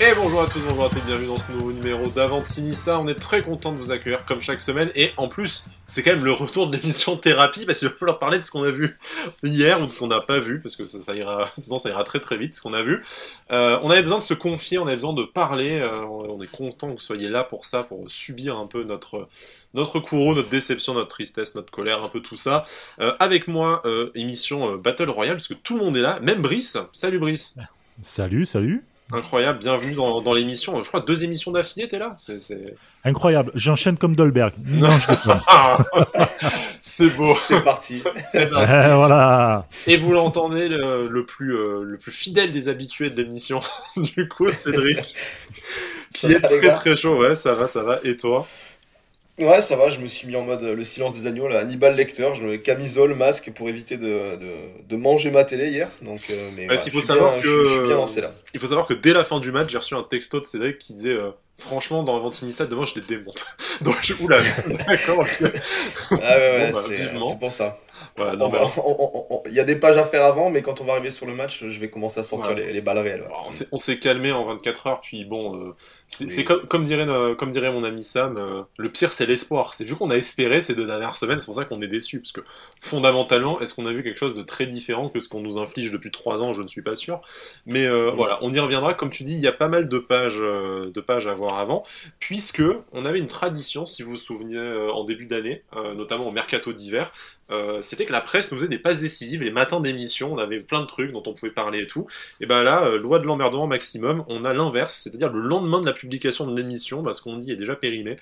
Et bonjour à tous, bonjour à toutes, bienvenue dans ce nouveau numéro d'Avantinissa. On est très content de vous accueillir comme chaque semaine. Et en plus, c'est quand même le retour de l'émission thérapie parce qu'il va falloir parler de ce qu'on a vu hier ou de ce qu'on n'a pas vu parce que ça, ira, sinon ça ira très très vite ce qu'on a vu. Euh, on avait besoin de se confier, on avait besoin de parler. Euh, on est content que vous soyez là pour ça, pour subir un peu notre notre courroux, notre déception, notre tristesse, notre colère, un peu tout ça. Euh, avec moi, émission Battle Royale parce que tout le monde est là, même Brice. Salut Brice. Salut, salut. Incroyable, bienvenue dans, dans l'émission. Je crois deux émissions d'affilée, t'es là. C'est incroyable. J'enchaîne comme Dolberg. Non, je C'est beau. C'est parti. voilà. Et vous l'entendez, le, le, plus euh, le plus fidèle des habitués de l'émission. du coup, Cédric, qui est très très chaud. Ouais, ça va, ça va. Et toi? Ouais, ça va, je me suis mis en mode euh, le silence des agneaux, là, Hannibal Lecter, je me mets camisole, masque pour éviter de, de, de manger ma télé hier. Donc, euh, mais il faut savoir que... je, suis bien lancé là. Il faut savoir que dès la fin du match, j'ai reçu un texto de Cédric qui disait euh, Franchement, dans Avantinissa, demain je les démonte. Donc, je... oula, d'accord. ah ouais, ouais, bah, c'est pour ça. Il y a des pages à faire avant, mais quand on va arriver sur le match, je vais commencer à sortir les, les, balles réelles. On s'est calmé en 24 heures, puis bon, c'est comme, comme, dirait, euh, comme dirait mon ami Sam, euh, le pire c'est l'espoir. C'est vu qu'on a espéré ces deux dernières semaines, c'est pour ça qu'on est déçu. Parce que fondamentalement, est-ce qu'on a vu quelque chose de très différent que ce qu'on nous inflige depuis trois ans Je ne suis pas sûr. Mais euh, voilà, on y reviendra. Comme tu dis, il y a pas mal de pages, de pages à voir avant, puisque on avait une tradition, si vous vous souvenez, en début d'année, notamment au mercato d'hiver, euh, c'était que la presse nous faisait des passes décisives les matins d'émission, on avait plein de trucs dont on pouvait parler et tout. Et ben là, euh, loi de l'emmerdement maximum, on a l'inverse, c'est-à-dire le lendemain de la publication de l'émission, bah, ce qu'on dit est déjà périmé,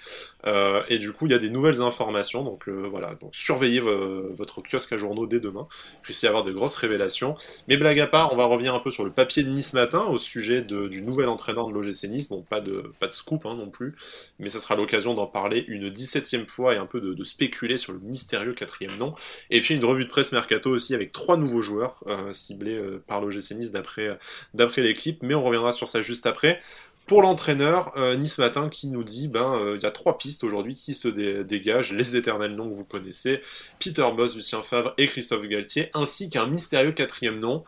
euh, et du coup il y a des nouvelles informations, donc voilà, donc surveillez votre kiosque à journaux dès demain, il puisse y avoir de grosses révélations. Mais blague à part, on va revenir un peu sur le papier de Nice matin au sujet du nouvel entraîneur de l'OGC Nice, bon pas de, pas de scoop hein, non plus, mais ça sera l'occasion d'en parler une 17ème fois et un peu de, de spéculer sur le mystérieux quatrième nom. Et puis une revue de presse mercato aussi avec trois nouveaux joueurs euh, ciblés euh, par l'OGC Nice d'après, d'après l'équipe, mais on reviendra sur ça juste après. Pour l'entraîneur, euh, Nice Matin qui nous dit ben il y a trois pistes aujourd'hui qui se dégagent, les éternels noms que vous connaissez, Peter Boss, Lucien Favre et Christophe Galtier, ainsi qu'un mystérieux quatrième nom.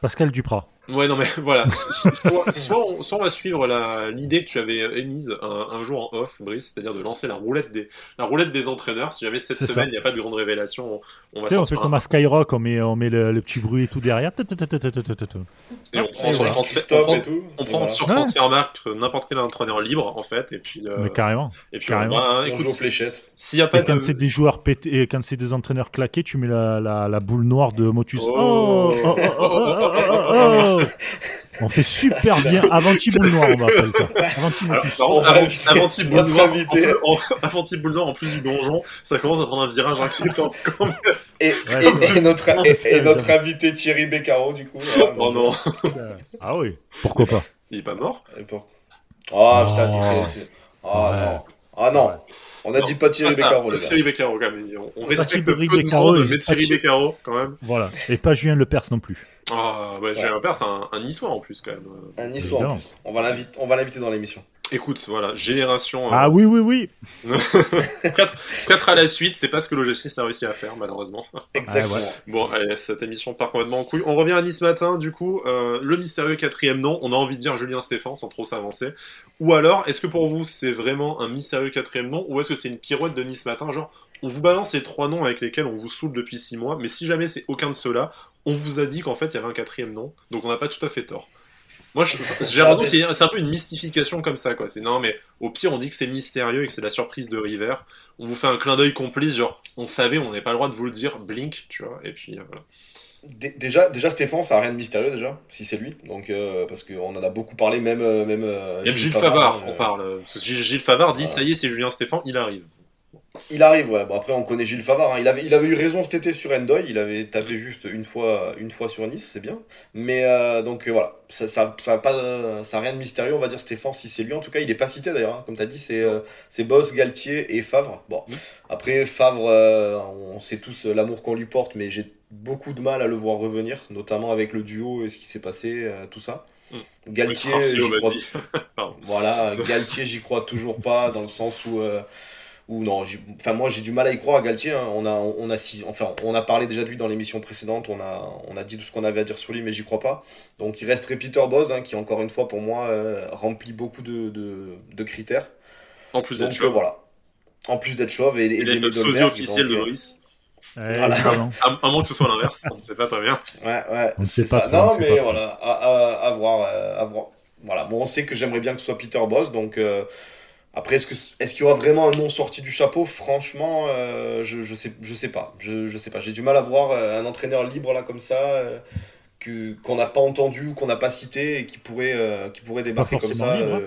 Pascal Duprat. Ouais, non, mais voilà. soit, on, va suivre l'idée que tu avais émise un, jour en off, Brice, c'est-à-dire de lancer la roulette des, la roulette des entraîneurs. Si jamais cette semaine, il n'y a pas de grande révélation, on, va On fait comme à Skyrock, on met, on met le, petit bruit et tout derrière. Et on prend sur transfert, on prend, on prend sur Transfermarkt n'importe quel entraîneur libre, en fait. Et puis, euh, mais carrément. Et puis, carrément. On, va, écoute, joue aux fléchettes. S'il y a pas quand c'est des joueurs pétés, et quand c'est des entraîneurs claqués, tu mets la, la, la boule noire de Motus. oh, oh, oh on fait super bien. Avanti boule noire, on va appeler ça. Avanti boule noire. Avanti boule noire en plus du donjon, ça commence à prendre un virage inquiétant quand même. Et, notre, et, notre invité Thierry Beccaro, du coup. oh non. ah oui, pourquoi pas? Il est pas mort? Oh putain, Oh non. Ah non. On a dit pas Thierry ah, Beccaro, les gars. Thierry Beccaro, quand même. On, respecte peu de monde, mais Thierry Beccaro, quand même. Voilà. Et pas Julien Lepers non plus. Ah, ouais, Julien Lepers, c'est un, un niçois en plus, quand même. Un niçois en plus. On va l'inviter dans l'émission. Écoute, voilà, génération. Ah oui, oui, oui. 4, à la suite, c'est pas ce que l'OGC a réussi à faire, malheureusement. Exactement. Bon, allez, cette émission part complètement en couille. On revient à Nice matin, du coup, euh, le mystérieux quatrième nom. On a envie de dire Julien Stéphane sans trop s'avancer. Ou alors, est-ce que pour vous, c'est vraiment un mystérieux quatrième nom ou est-ce que c'est une pirouette de Nice matin Genre, on vous balance les trois noms avec lesquels on vous saoule depuis six mois, mais si jamais c'est aucun de ceux-là, on vous a dit qu'en fait il y avait un quatrième nom, donc on n'a pas tout à fait tort. Moi, j'ai l'impression que c'est un peu une mystification comme ça, quoi. C'est non, mais au pire, on dit que c'est mystérieux et que c'est la surprise de River. On vous fait un clin d'œil complice, genre, on savait, on n'avait pas le droit de vous le dire, blink, tu vois, et puis euh, voilà. Déjà, déjà, Stéphane, ça n'a rien de mystérieux, déjà, si c'est lui. Donc, euh, parce qu'on en a beaucoup parlé, même. Euh, même, Gilles, Gilles Favard, on parle. Gilles Favard dit, ça y est, c'est Julien Stéphane, il arrive. Il arrive, ouais. Bon, après, on connaît Gilles Favard. Hein. Il, avait, il avait eu raison cet été sur Endoy. Il avait tapé juste une fois, une fois sur Nice, c'est bien. Mais euh, donc euh, voilà, ça ça, ça, pas, ça rien de mystérieux, on va dire Stéphane, si c'est lui. En tout cas, il est pas cité d'ailleurs. Hein. Comme tu as dit, c'est euh, Boss, Galtier et Favre. Bon, après, Favre, on sait tous l'amour qu'on lui porte, mais j'ai beaucoup de mal à le voir revenir, notamment avec le duo et ce qui s'est passé, tout ça. Galtier, j'y crois... voilà, Galtier, j'y crois toujours pas, dans le sens où ou non, enfin moi j'ai du mal à y croire à Galtier. Hein. On a, on a, enfin on a parlé déjà de lui dans l'émission précédente. On a, on a dit tout ce qu'on avait à dire sur lui, mais j'y crois pas. Donc il resterait Peter Boz, hein, qui encore une fois pour moi euh, remplit beaucoup de, de, de, critères. En plus d'être chauve. Euh, voilà. En plus d'être chauve et, et il le sosie officiel de Loris. voilà. à, moins que ce soit l'inverse, on ne sait pas très bien. Ouais, ouais, c'est ça. non, mais voilà, à, à, à, voir, à voir. Voilà, bon, on sait que j'aimerais bien que ce soit Peter Boss, donc après, est-ce qu'il est y aura vraiment un nom sorti du chapeau? Franchement, euh, je, je, sais, je sais pas. Je, je sais pas. J'ai du mal à voir euh, un entraîneur libre là comme ça, euh, que, qu'on n'a pas entendu ou qu'on n'a pas cité et qui pourrait, qui pourrait débarquer comme ça. Hein.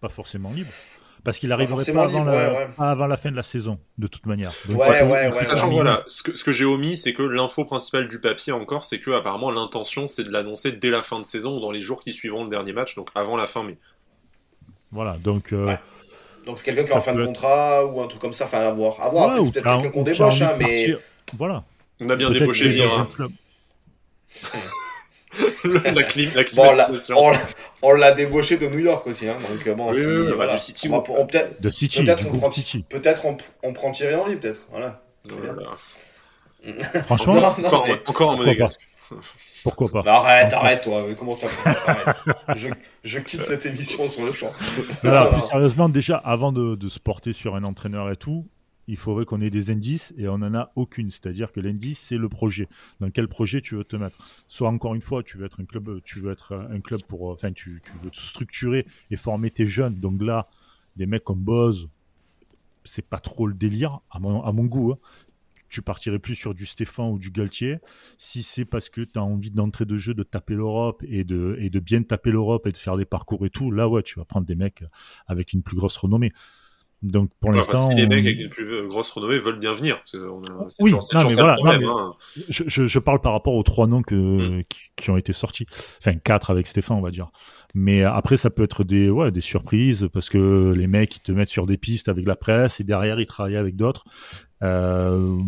Pas forcément libre. Parce qu'il arriverait pas, avant, la, avant, la, fin de la saison, de toute manière. ouais, ouais, ouais, Sachant voilà, ce que, ce que j'ai omis, c'est que l'info principale du papier encore, c'est que apparemment l'intention, c'est de l'annoncer dès la fin de saison ou dans les jours qui suivront le dernier match, donc avant la fin mai. Voilà, donc donc c'est quelqu'un qui est en fin de contrat ou un truc comme ça, enfin à voir. À voir, c'est peut-être quelqu'un qu'on débauche, hein, mais. Voilà. On a bien débauché Vira. la clim, la bon, on l'a débauché de New York aussi, hein, donc bon, oui, si, oui, voilà. City, on, on, peut-être, de City, peut-être on, prend, peut-être on, on prend Thierry Henry, peut-être, voilà. voilà. Franchement, encore, non, mais... encore un monégasque. Pourquoi pas Arrête, arrête, toi. Comment ça je, je, quitte cette émission sur le champ. Alors, plus sérieusement, déjà, avant de, de, se porter sur un entraîneur et tout, il faudrait qu'on ait des indices et on n'en a aucune. C'est-à-dire que l'indice, c'est le projet. Dans quel projet tu veux te mettre? Soit encore une fois, tu veux être un club, tu veux être un club pour, enfin, tu, tu veux te structurer et former tes jeunes. Donc là, des mecs comme Boz, c'est pas trop le délire à mon, à mon goût. Hein tu partirais plus sur du Stéphane ou du Galtier. Si c'est parce que tu as envie d'entrer de jeu, de taper l'Europe et de, et de bien taper l'Europe et de faire des parcours et tout, là, ouais, tu vas prendre des mecs avec une plus grosse renommée. Donc pour l'instant. Si les mecs avec une plus grosse renommée veulent bien venir. oui, non, mais voilà. Hein. je, je, parle par rapport aux trois noms que, hmm. qui, ont été sortis. Enfin, quatre avec Stéphane, on va dire. Mais après, ça peut être des, ouais, des surprises parce que les mecs, ils te mettent sur des pistes avec la presse et derrière, ils travaillent avec d'autres. Euh,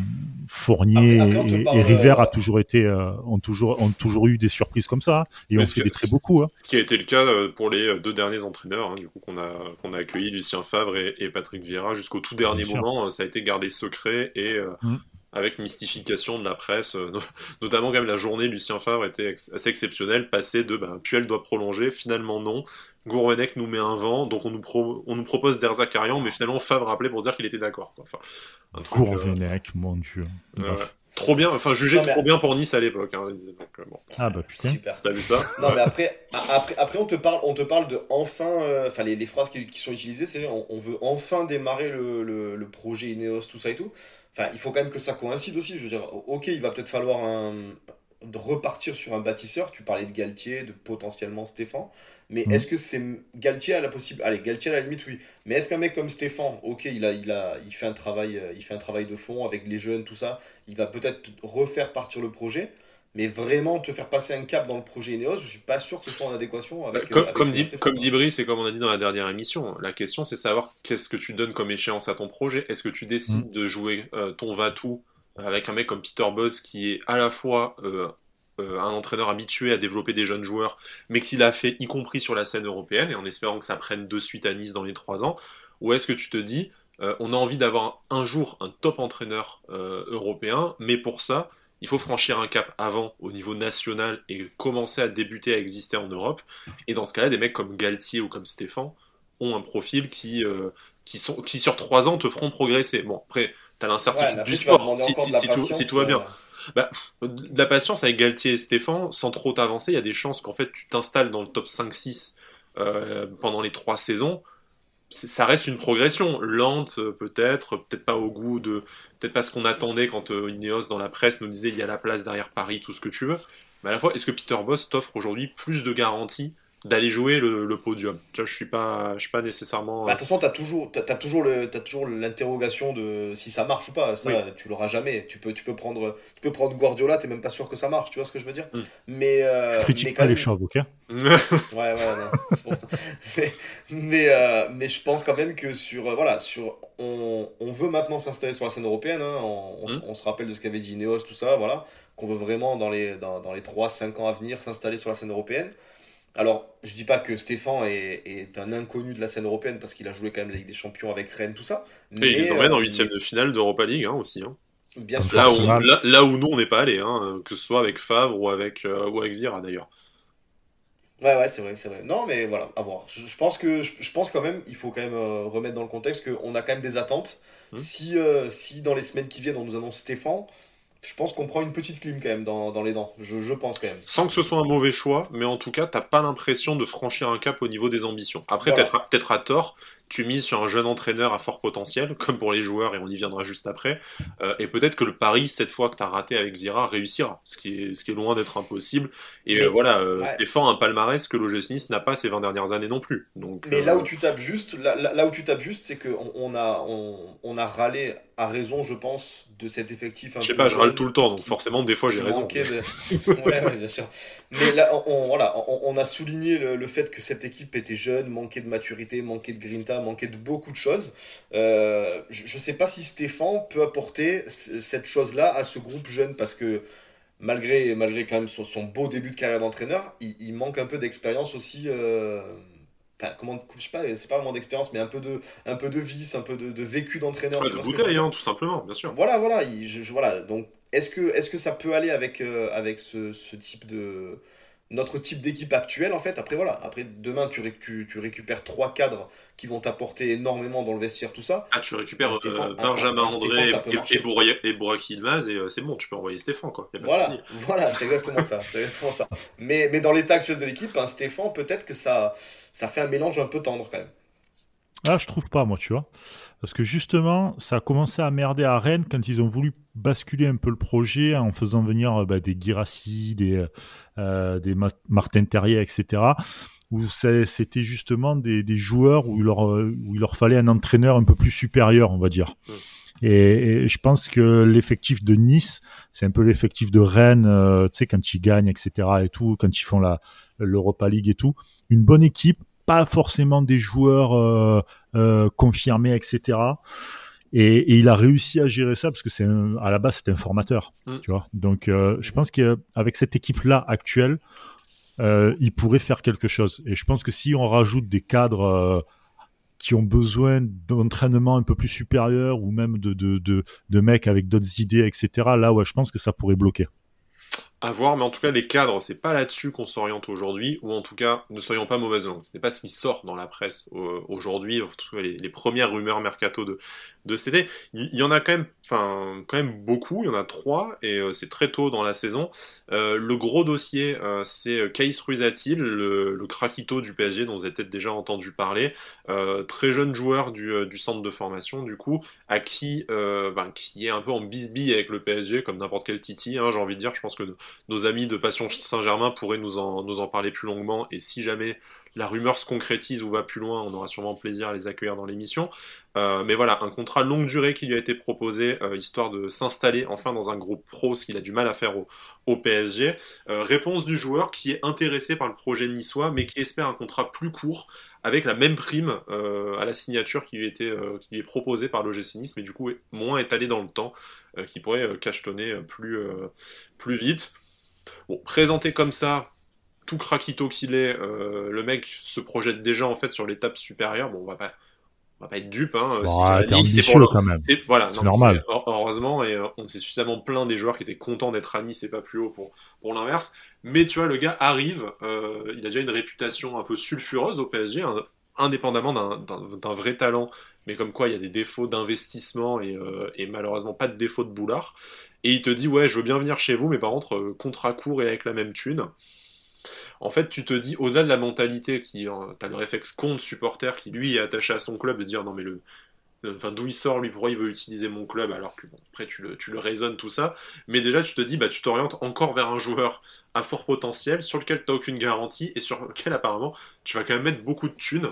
Fournier et, River a toujours été, euh, ont toujours, ont toujours eu des surprises comme ça et on fait des très beaucoup. Hein. Ce qui a été le cas euh, pour les deux derniers entraîneurs, hein, du coup qu'on a, qu'on a accueilli Lucien Favre et, Patrick Vieira jusqu'au tout dernier moment, ça a été gardé secret et mm. avec mystification de la presse, notamment quand même la journée Lucien Favre était assez exceptionnelle, passé de bah, Puel doit prolonger, finalement non, Gourvenec nous met un vent, donc on nous, on nous propose Derzakarian, mais finalement Favre rappelait pour dire qu'il était d'accord. Enfin, Gourvenec, mon dieu. Trop bien, enfin jugé trop bien pour Nice à l'époque. Hein, euh, Ah bah putain. Super. T'as vu ça Non mais après, après, après on te parle, on te parle de enfin, euh, enfin les, les, phrases qui, qui, sont utilisées, c'est on, on, veut enfin démarrer le, le, le, projet Ineos, tout ça et tout. Enfin, il faut quand même que ça coïncide aussi. Je veux dire, ok, il va peut-être falloir un, de repartir sur un bâtisseur. Tu parlais de Galtier, de potentiellement Stéphane. Mais mm. est-ce que c'est Galtier à la possible Allez, Galtier à la limite, oui. Mais est-ce qu'un mec comme Stéphane, ok, il, a, il, a, il, fait un travail, euh, il fait un travail de fond avec les jeunes, tout ça, il va peut-être refaire partir le projet. Mais vraiment te faire passer un cap dans le projet Ineos, je suis pas sûr que ce soit en adéquation avec. Comme, euh, comme, dit, comme dit Brice et comme on a dit dans la dernière émission, la question c'est savoir qu'est-ce que tu donnes comme échéance à ton projet. Est-ce que tu décides mm. de jouer euh, ton va-tout avec un mec comme Peter Boss qui est à la fois euh, un entraîneur habitué à développer des jeunes joueurs, mais qu'il a fait y compris sur la scène européenne, et en espérant que ça prenne de suite à Nice dans les trois ans, ou est-ce que tu te dis, euh, on a envie d'avoir un jour un top entraîneur euh, européen, mais pour ça, il faut franchir un cap avant au niveau national et commencer à débuter à exister en Europe. Et dans ce cas-là, des mecs comme Galtier ou comme Stéphane ont un profil qui, qui, sont, qui sur trois ans te feront progresser. Bon, après, tu as l'incertitude du sport, si, si, tout, va bien. Bah, de la patience avec Galtier et Stéphane, sans trop t'avancer, il y a des chances qu'en fait tu t'installes dans le top 5-6 euh, pendant les trois saisons. Ça reste une progression lente, peut-être, peut-être pas au goût de, peut-être pas ce qu'on attendait quand euh, Ineos dans la presse nous disait il y a la place derrière Paris, tout ce que tu veux. Mais à la fois, est-ce que Peter Boss t'offre aujourd'hui plus de garanties d'aller jouer le, podium. Tu vois, je suis pas, je suis pas nécessairement. Bah, attention, t'as toujours, t'as, toujours le, t'as toujours l'interrogation de si ça marche ou pas. Ça, tu l'auras jamais. Tu peux, tu peux prendre, tu peux prendre Guardiola, t'es même pas sûr que ça marche. Tu vois ce que je veux dire? Mm. Mais, euh, je critique pas les Ouais, ouais, non. mais, mais, euh, mais, je pense quand même que sur, euh, voilà, sur, on, on, veut maintenant s'installer sur la scène européenne. Hein, on, mm. on, se rappelle de ce qu'avait dit Ineos, tout ça, voilà, qu'on veut vraiment dans les, dans, dans les 3-5 ans à venir s'installer sur la scène européenne. Alors, je dis pas que Stéphane est, un inconnu de la scène européenne parce qu'il a joué quand même la Ligue des Champions avec Rennes, tout ça. Mais il les emmène en huitième de finale d'Europa League hein, aussi. Hein. Bien sûr. Là où, là, où nous on n'est pas allé, hein, que ce soit avec Favre ou avec, euh, ou avec Vira d'ailleurs. Ouais, ouais, c'est vrai, c'est vrai. Non, mais voilà, à voir. Je, pense que, je, pense quand même, il faut quand même euh, remettre dans le contexte qu'on a quand même des attentes. Hum. Si, euh, si dans les semaines qui viennent, on nous annonce Stéphane, je pense qu'on prend une petite clim quand même dans, dans les dents. Je, je, pense quand même. Sans que ce soit un mauvais choix, mais en tout cas, t'as pas l'impression de franchir un cap au niveau des ambitions. Après, peut-être peut à tort, tu mises sur un jeune entraîneur à fort potentiel, comme pour les joueurs, et on y viendra juste après. Euh, et peut-être que le pari, cette fois que tu as raté avec Zira, réussira, ce qui est, ce qui est loin d'être impossible. Et euh, voilà, euh, Stéphane, un palmarès que l'OGC Nice n'a pas ces 20 dernières années non plus. Donc, mais là où tu tapes juste, là, là, où tu tapes juste, c'est qu'on on a, on, on, a râlé à raison, je pense, de cet effectif. Je sais pas, je râle tout le temps, donc forcément, des fois, j'ai raison. ouais, bien sûr. Mais là, on, voilà, on, a souligné le, le, fait que cette équipe était jeune, manquait de maturité, manquait de grinta, manquait de beaucoup de choses. Euh, je ne sais pas si Stéphane peut apporter cette chose-là à ce groupe jeune parce que malgré, malgré quand même son, beau début de carrière d'entraîneur, il, manque un peu d'expérience aussi. Euh, enfin, comment, je sais pas, c'est pas vraiment d'expérience, mais un peu de, un peu de vice, un peu de, vécu d'entraîneur. de bouteille, hein, tout simplement, bien sûr. Voilà, voilà. je, voilà donc, est-ce que, est -ce que ça peut aller avec, euh, avec ce, ce type de notre type d'équipe actuelle en fait. Après voilà. Après demain tu, tu, tu récupères trois cadres qui vont t'apporter énormément dans le vestiaire tout ça. Ah tu récupères euh, Benjamin André et, et, Bourak et euh, c'est bon tu peux envoyer Stéphane quoi. Voilà. voilà c'est exactement ça c'est exactement ça. Mais, mais dans l'état actuel de l'équipe hein, Stéphane peut-être que ça ça fait un mélange un peu tendre quand même ah je trouve pas moi tu vois parce que justement, ça a commencé à merder à Rennes quand ils ont voulu basculer un peu le projet en faisant venir euh, bah, des Girassi, des, euh, des Martin Terrier, etc. Où c'était justement des, joueurs où il, leur, où il leur fallait un entraîneur un peu plus supérieur, on va dire. Et, je pense que l'effectif de Nice, c'est un peu l'effectif de Rennes, euh, tu sais, quand ils gagnent, etc. et tout, quand ils font la l'Europa League et tout. Une bonne équipe, pas forcément des joueurs euh, euh, confirmés, etc. Et, il a réussi à gérer ça parce que c'est à la base c'était un formateur, mm. tu vois. Donc euh, je pense qu'avec cette équipe là actuelle, il pourrait faire quelque chose. Et je pense que si on rajoute des cadres qui ont besoin d'entraînement un peu plus supérieur ou même de, de, de, de mecs avec d'autres idées, etc. Là, ouais, je pense que ça pourrait bloquer. À voir, mais en tout cas, les cadres, c'est pas là-dessus qu'on s'oriente aujourd'hui, ou en tout cas, ne soyons pas mauvaises langues. Ce n'est pas ce qui sort dans la presse euh, aujourd'hui, les, premières rumeurs mercato de, de cet été. Il y en a quand même, enfin, quand même beaucoup, il y en a trois, et euh, c'est très tôt dans la saison. Euh, le gros dossier, euh, c'est Kaïs Ruizatil, le, le craquito du PSG, dont vous avez peut-être déjà entendu parler. très jeune joueur du, centre de formation, du coup, à qui, ben, qui est un peu en bisbille avec le PSG, comme n'importe quel Titi, hein, j'ai envie de dire. Je pense que nos amis de Passion Saint-Germain pourraient nous en, nous en parler plus longuement, et si jamais la rumeur se concrétise ou va plus loin, on aura sûrement plaisir à les accueillir dans l'émission. Euh, mais voilà, un contrat longue durée qui lui a été proposé, euh, histoire de s'installer enfin dans un groupe pro, ce qu'il a du mal à faire au, PSG. Euh, réponse du joueur qui est intéressé par le projet niçois, mais qui espère un contrat plus court, avec la même prime à la signature qui lui, est proposée par l'OGC Nice, mais du coup moins étalé dans le temps, qui pourrait cachetonner plus, plus vite. Bon, présenté comme ça, tout craquito qu'il est, euh, le mec se projette déjà en fait sur l'étape supérieure. Bon, on va pas, on va pas être dupe. Hein, c'est pour quand même. Voilà, c'est normal. heureusement, et euh, on s'est suffisamment plein des joueurs qui étaient contents d'être à Nice et pas plus haut pour, pour l'inverse. Mais tu vois, le gars arrive, euh, il a déjà une réputation un peu sulfureuse au PSG, hein, indépendamment d'un vrai talent, mais comme quoi il y a des défauts d'investissement et, et, malheureusement pas de défauts de boulard. Et il te dit ouais, je veux bien venir chez vous, mais par contre contrat court et avec la même thune en fait, tu te dis, au-delà de la mentalité, qui, hein, t'as le réflexe compte supporter qui lui est attaché à son club de dire non mais le, enfin d'où il sort lui pourquoi il veut utiliser mon club alors que après tu le, tu le raisonnes tout ça. Mais déjà tu te dis bah tu t'orientes encore vers un joueur à fort potentiel sur lequel tu n'as aucune garantie et sur lequel apparemment tu vas quand même mettre beaucoup de thunes.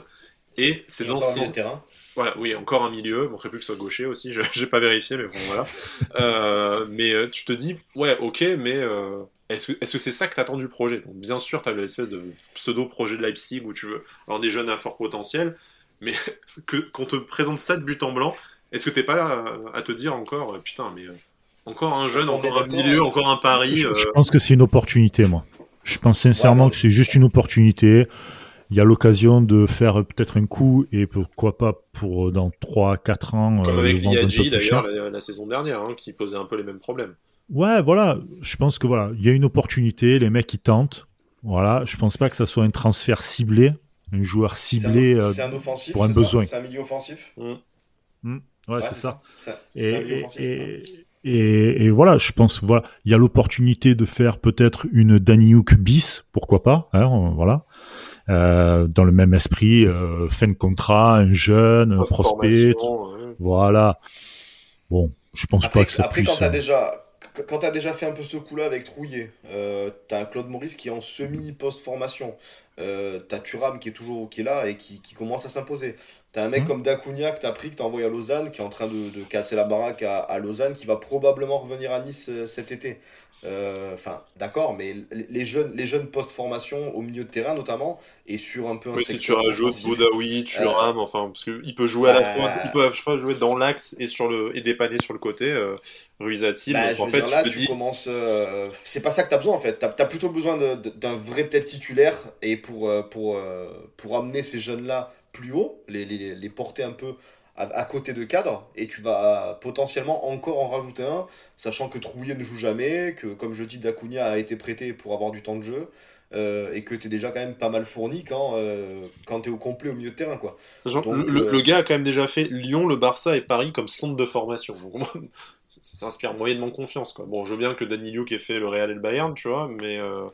Et c'est dans ces... terrain voilà oui encore un milieu bon plus que ce soit gaucher aussi j'ai pas vérifié mais bon voilà euh, mais euh, tu te dis ouais ok mais euh, est-ce que c'est ça que tu attends du projet? Donc, Bien sûr, tu as l'espèce de pseudo-projet de Leipzig où tu veux avoir des jeunes à fort potentiel, mais qu'on te présente ça de but en blanc, est-ce que t'es pas là à te dire encore, putain, mais euh, encore un jeune, encore un milieu, encore un pari je, pense que c'est une opportunité, moi. Je pense sincèrement que c'est juste une opportunité. Il y a l'occasion de faire peut-être un coup et pourquoi pas pour dans 3-4 ans. Comme avec Viaggi d'ailleurs la, saison dernière, hein, qui posait un peu les mêmes problèmes. Ouais, voilà. Je pense que voilà, il y a une opportunité, les mecs qui tentent. Voilà, je pense pas que ça soit un transfert ciblé, un joueur ciblé c'est un, euh, offensif, pour un besoin. C'est un milieu offensif. Mmh. Mmh. Ouais, c'est ça. et, et, voilà, je pense, voilà, il y a l'opportunité de faire peut-être une Daniuk bis, pourquoi pas, hein, voilà. Euh, dans le même esprit, euh, fin de contrat, un jeune, un prospect, voilà. Bon, je pense pas que ça après, puisse. Après, quand t'as euh, déjà, quand tu as déjà fait un peu ce coup-là avec Trouillet, euh, tu as un Claude Maurice qui est en semi-post-formation. Euh, tu as Thuram qui est toujours qui est là et qui, qui commence à s'imposer. Tu as un mec mmh. comme Dacunia que tu as pris, que tu as envoyé à Lausanne, qui est en train de, de casser la baraque à, à, Lausanne, qui va probablement revenir à Nice euh, cet été. Euh, enfin, d'accord, mais les jeunes, les jeunes post-formation au milieu de terrain notamment, et sur un peu un oui, si tu rajoutes Boudaoui, Thuram, enfin, parce qu'il peut jouer à la fois, il peut jouer dans l'axe et, sur le, et dépanner sur le côté. Euh, Ruisatil, bah, en fait, là, tu, commences. Euh, c'est pas ça que tu as besoin en fait. Tu as, plutôt besoin d'un vrai peut-être titulaire et pour, euh, pour, euh, pour amener ces jeunes-là plus haut, les, les, les, porter un peu à, côté de cadre et tu vas potentiellement encore en rajouter un, sachant que Trouillet ne joue jamais, que comme je dis, Dacunia a été prêté pour avoir du temps de jeu. et que tu es déjà quand même pas mal fourni quand, quand tu es au complet au milieu de terrain. Quoi. Donc, le, le, gars a quand même déjà fait Lyon, le Barça et Paris comme centre de formation. Ça, inspire moyennement confiance. Quoi. Bon, je veux bien que Danny qui ait fait le Real et le Bayern, tu vois, mais. Euh,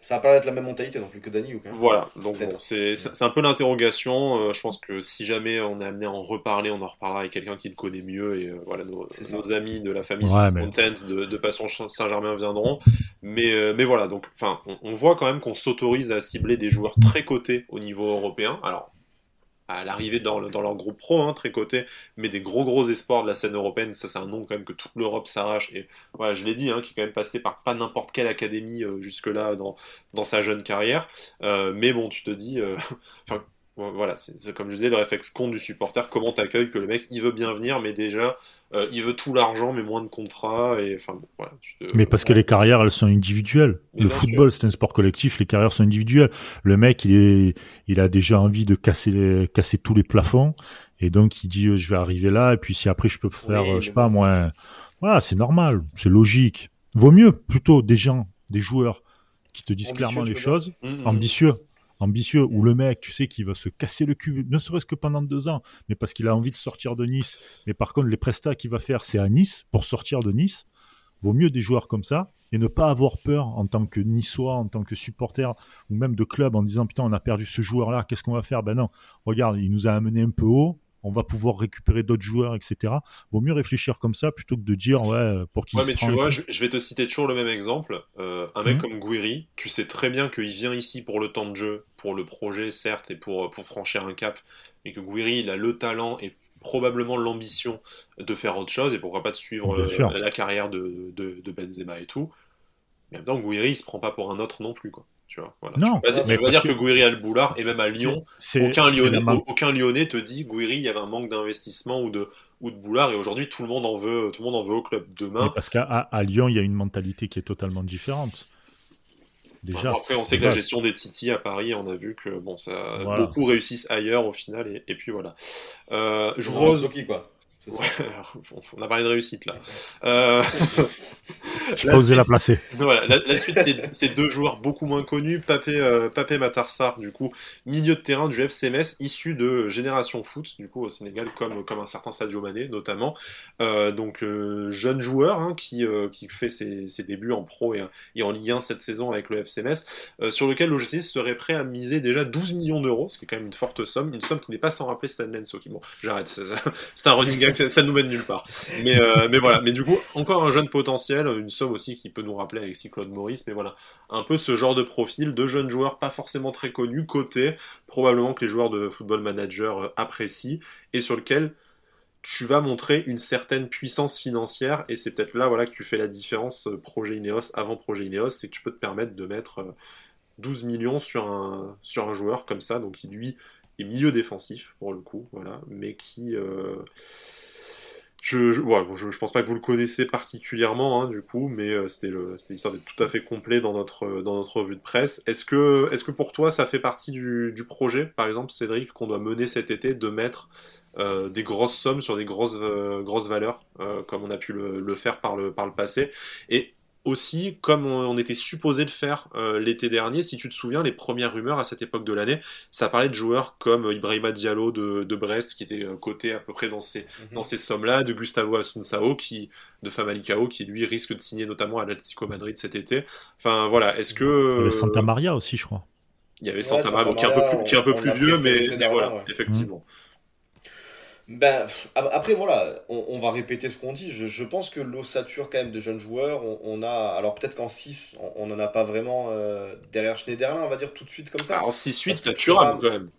ça va pas être la même mentalité non plus que Danny Hein. Voilà, donc bon, c'est un peu l'interrogation. Euh, je pense que si jamais on est amené à en reparler, on en reparlera avec quelqu'un qui le connaît mieux. Et euh, voilà, nos, nos, amis de la famille ouais, de, de Passion Saint-Germain viendront. Mais, mais voilà, donc on, on voit quand même qu'on s'autorise à cibler des joueurs très cotés au niveau européen. Alors, à l'arrivée dans, leur groupe pro, hein, très coté, mais des gros gros espoirs de la scène européenne. Ça, c'est un nom quand même que toute l'Europe s'arrache. Et voilà, je l'ai dit, hein, qui est quand même passé par pas n'importe quelle académie euh, jusque-là dans, dans sa jeune carrière. Euh, mais bon, tu te dis, euh, voilà, c'est comme je disais, le réflexe compte du supporter, comment t'accueilles que le mec, il veut bien venir, mais déjà, euh, il veut tout l'argent, mais moins de contrats, et enfin, voilà. Mais parce que les carrières, elles sont individuelles. le football, c'est un sport collectif, les carrières sont individuelles. Le mec, il est, il a déjà envie de casser, casser tous les plafonds, et donc il dit, euh, je vais arriver là, et puis si après je peux faire, euh, je sais pas, moi, voilà, c'est normal, c'est logique. Vaut mieux, plutôt, des gens, des joueurs, qui te disent clairement les choses, mmh, mmh. ambitieux ambitieux, où le mec, tu sais, qui va se casser le cul, ne serait-ce que pendant deux ans, mais parce qu'il a envie de sortir de Nice. Mais par contre, les prestats qu'il va faire, c'est à Nice, pour sortir de Nice. Vaut mieux des joueurs comme ça et ne pas avoir peur en tant que niçois, en tant que supporter ou même de club en disant putain on a perdu ce joueur là, qu'est-ce qu'on va faire? Ben non, regarde, il nous a amené un peu haut, on va pouvoir récupérer d'autres joueurs, etc. Vaut mieux réfléchir comme ça plutôt que de dire ouais pour qui. Ouais, mais tu vois, je, vais te citer toujours le même exemple. Euh, un mec mhm. comme Guiri, tu sais très bien qu'il vient ici pour le temps de jeu, pour le projet certes et pour pour franchir un cap, et que Guiri il a le talent et probablement l'ambition de faire autre chose et pourquoi pas de suivre euh, la carrière de, de, Benzema et tout. Mais maintenant, Guiri il se prend pas pour un autre non plus quoi. Non, tu vas, dire, que, Gouiri a le boulard, et même à Lyon, aucun, Lyonnais, aucun Lyonnais te dit Gouiri, il y avait un manque d'investissement ou de, ou de boulard, et aujourd'hui tout le monde en veut, tout le monde en veut au club. Demain, parce qu'à à Lyon, il y a une mentalité qui est totalement différente. Déjà. Après, on sait que la gestion des Titi à Paris, on a vu que bon, ça beaucoup réussissent ailleurs au final, et, puis voilà. Euh, je Rose, quoi. On a parlé de réussite là. Euh... Je la placer. Voilà, la, suite, c'est deux joueurs beaucoup moins connus. Papé, euh, Papé Matarsar, du coup, milieu de terrain du FC Metz, issu de Génération Foot, du coup, au Sénégal, comme, comme un certain Sadio Mané, notamment. Euh, donc, euh, jeune joueur hein, qui, euh, qui fait ses, ses, débuts en pro et, et, en Ligue 1 cette saison avec le FC Metz, euh, sur lequel l'OGC serait prêt à miser déjà 12 millions d'euros, ce qui est quand même une forte somme, une somme qui n'est pas sans rappeler Stan Lenso. Qui, bon, j'arrête, c'est un running gag ça nous mène nulle part. Mais, euh, mais voilà, mais du coup, encore un jeune potentiel, une somme aussi qui peut nous rappeler Alexis Claude Maurice, mais voilà, un peu ce genre de profil de jeunes joueurs pas forcément très connus, côté probablement que les joueurs de football manager euh, apprécient, et sur lequel tu vas montrer une certaine puissance financière, et c'est peut-être là voilà, que tu fais la différence euh, projet Ineos avant projet Ineos, c'est que tu peux te permettre de mettre 12 millions sur un, sur un joueur comme ça, donc qui lui est milieu défensif pour le coup, voilà, mais qui, Je, je, je, pense pas que vous le connaissez particulièrement, hein, du coup, mais euh, c'était l'histoire d'être tout à fait complet dans notre, dans notre revue de presse. Est-ce que, est que pour toi, ça fait partie du, du projet, par exemple, Cédric, qu'on doit mener cet été, de mettre euh, des grosses sommes sur des grosses, euh, grosses valeurs, comme on a pu le, le, faire par le, par le passé? Et aussi, comme on, était supposé le faire euh, l'été dernier, si tu te souviens, les premières rumeurs à cette époque de l'année, ça parlait de joueurs comme Ibrahima Diallo de, Brest, qui était euh, coté à peu près dans ces, mhm. dans ces sommes-là, de Gustavo Asunsao, qui, de Famalicao, qui lui risque de signer notamment à l'Atlético Madrid cet été. Enfin voilà, est-ce que. Santa Maria aussi, je crois. Il y avait Santa, Maria, qui est un peu plus, qui est un peu plus vieux, mais, voilà, effectivement. Ben, après, voilà, on, va répéter ce qu'on dit. Je, pense que l'ossature, quand même, de jeunes joueurs, on, a. Alors, peut-être qu'en 6, on n'en a pas vraiment euh, derrière Schneiderlin, on va dire tout de suite comme ça. Bah, en 6-8, t'as Thuram, quand même.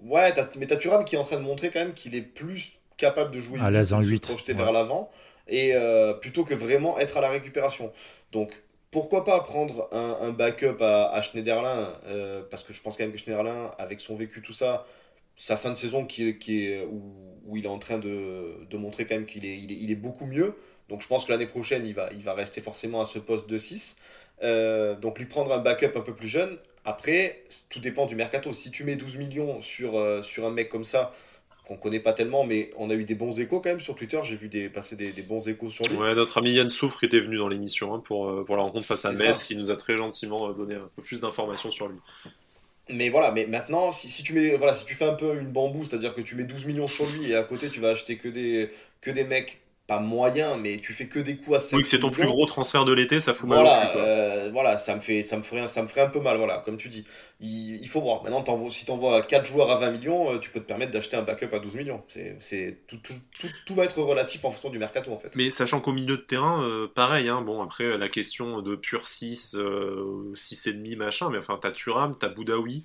Ouais, mais t'as Thuram qui est en train de montrer, quand même, qu'il est plus capable de jouer à en 8. projeter vers l'avant, et euh, plutôt que vraiment être à la récupération. Donc, pourquoi pas prendre un, backup à, Schneiderlin, euh, parce que je pense quand même que Schneiderlin, avec son vécu, tout ça, sa fin de saison qui, qui est, où, il est en train de, de montrer quand même qu'il est, il est, il est, beaucoup mieux. Donc je pense que l'année prochaine, il va, il va rester forcément à ce poste de 6. Euh, donc lui prendre un backup un peu plus jeune. Après, tout dépend du mercato. Si tu mets 12 millions sur, euh, sur un mec comme ça, qu'on connaît pas tellement, mais on a eu des bons échos quand même sur Twitter. J'ai vu des, passer des, des, bons échos sur lui. Ouais, notre ami Yann Soufre qui était venu dans l'émission hein, pour, euh, pour la rencontre face à Metz, qui nous a très gentiment donné un peu plus d'informations sur lui. Mais voilà, mais maintenant, si, si, tu mets, voilà, si tu fais un peu une bambou, c'est-à-dire que tu mets 12 millions sur lui et à côté tu vas acheter que des, que des mecs pas moyen, mais tu fais que des coups à 7 Oui, c'est ton plus gros transfert de l'été, ça fout mal voilà, euh, voilà, ça me, fait, ça, me ferait, ça me ferait un peu mal, voilà, comme tu dis. Il, faut voir. Maintenant, si tu envoies 4 joueurs à 20 millions, euh, tu peux te permettre d'acheter un backup à 12 millions. C'est, tout, tout, tout, tout, va être relatif en fonction du mercato, en fait. Mais sachant qu'au milieu de terrain, euh, pareil, hein, bon, après, la question de pur 6, 6,5, machin, mais enfin, t'as Turam, t'as Boudaoui,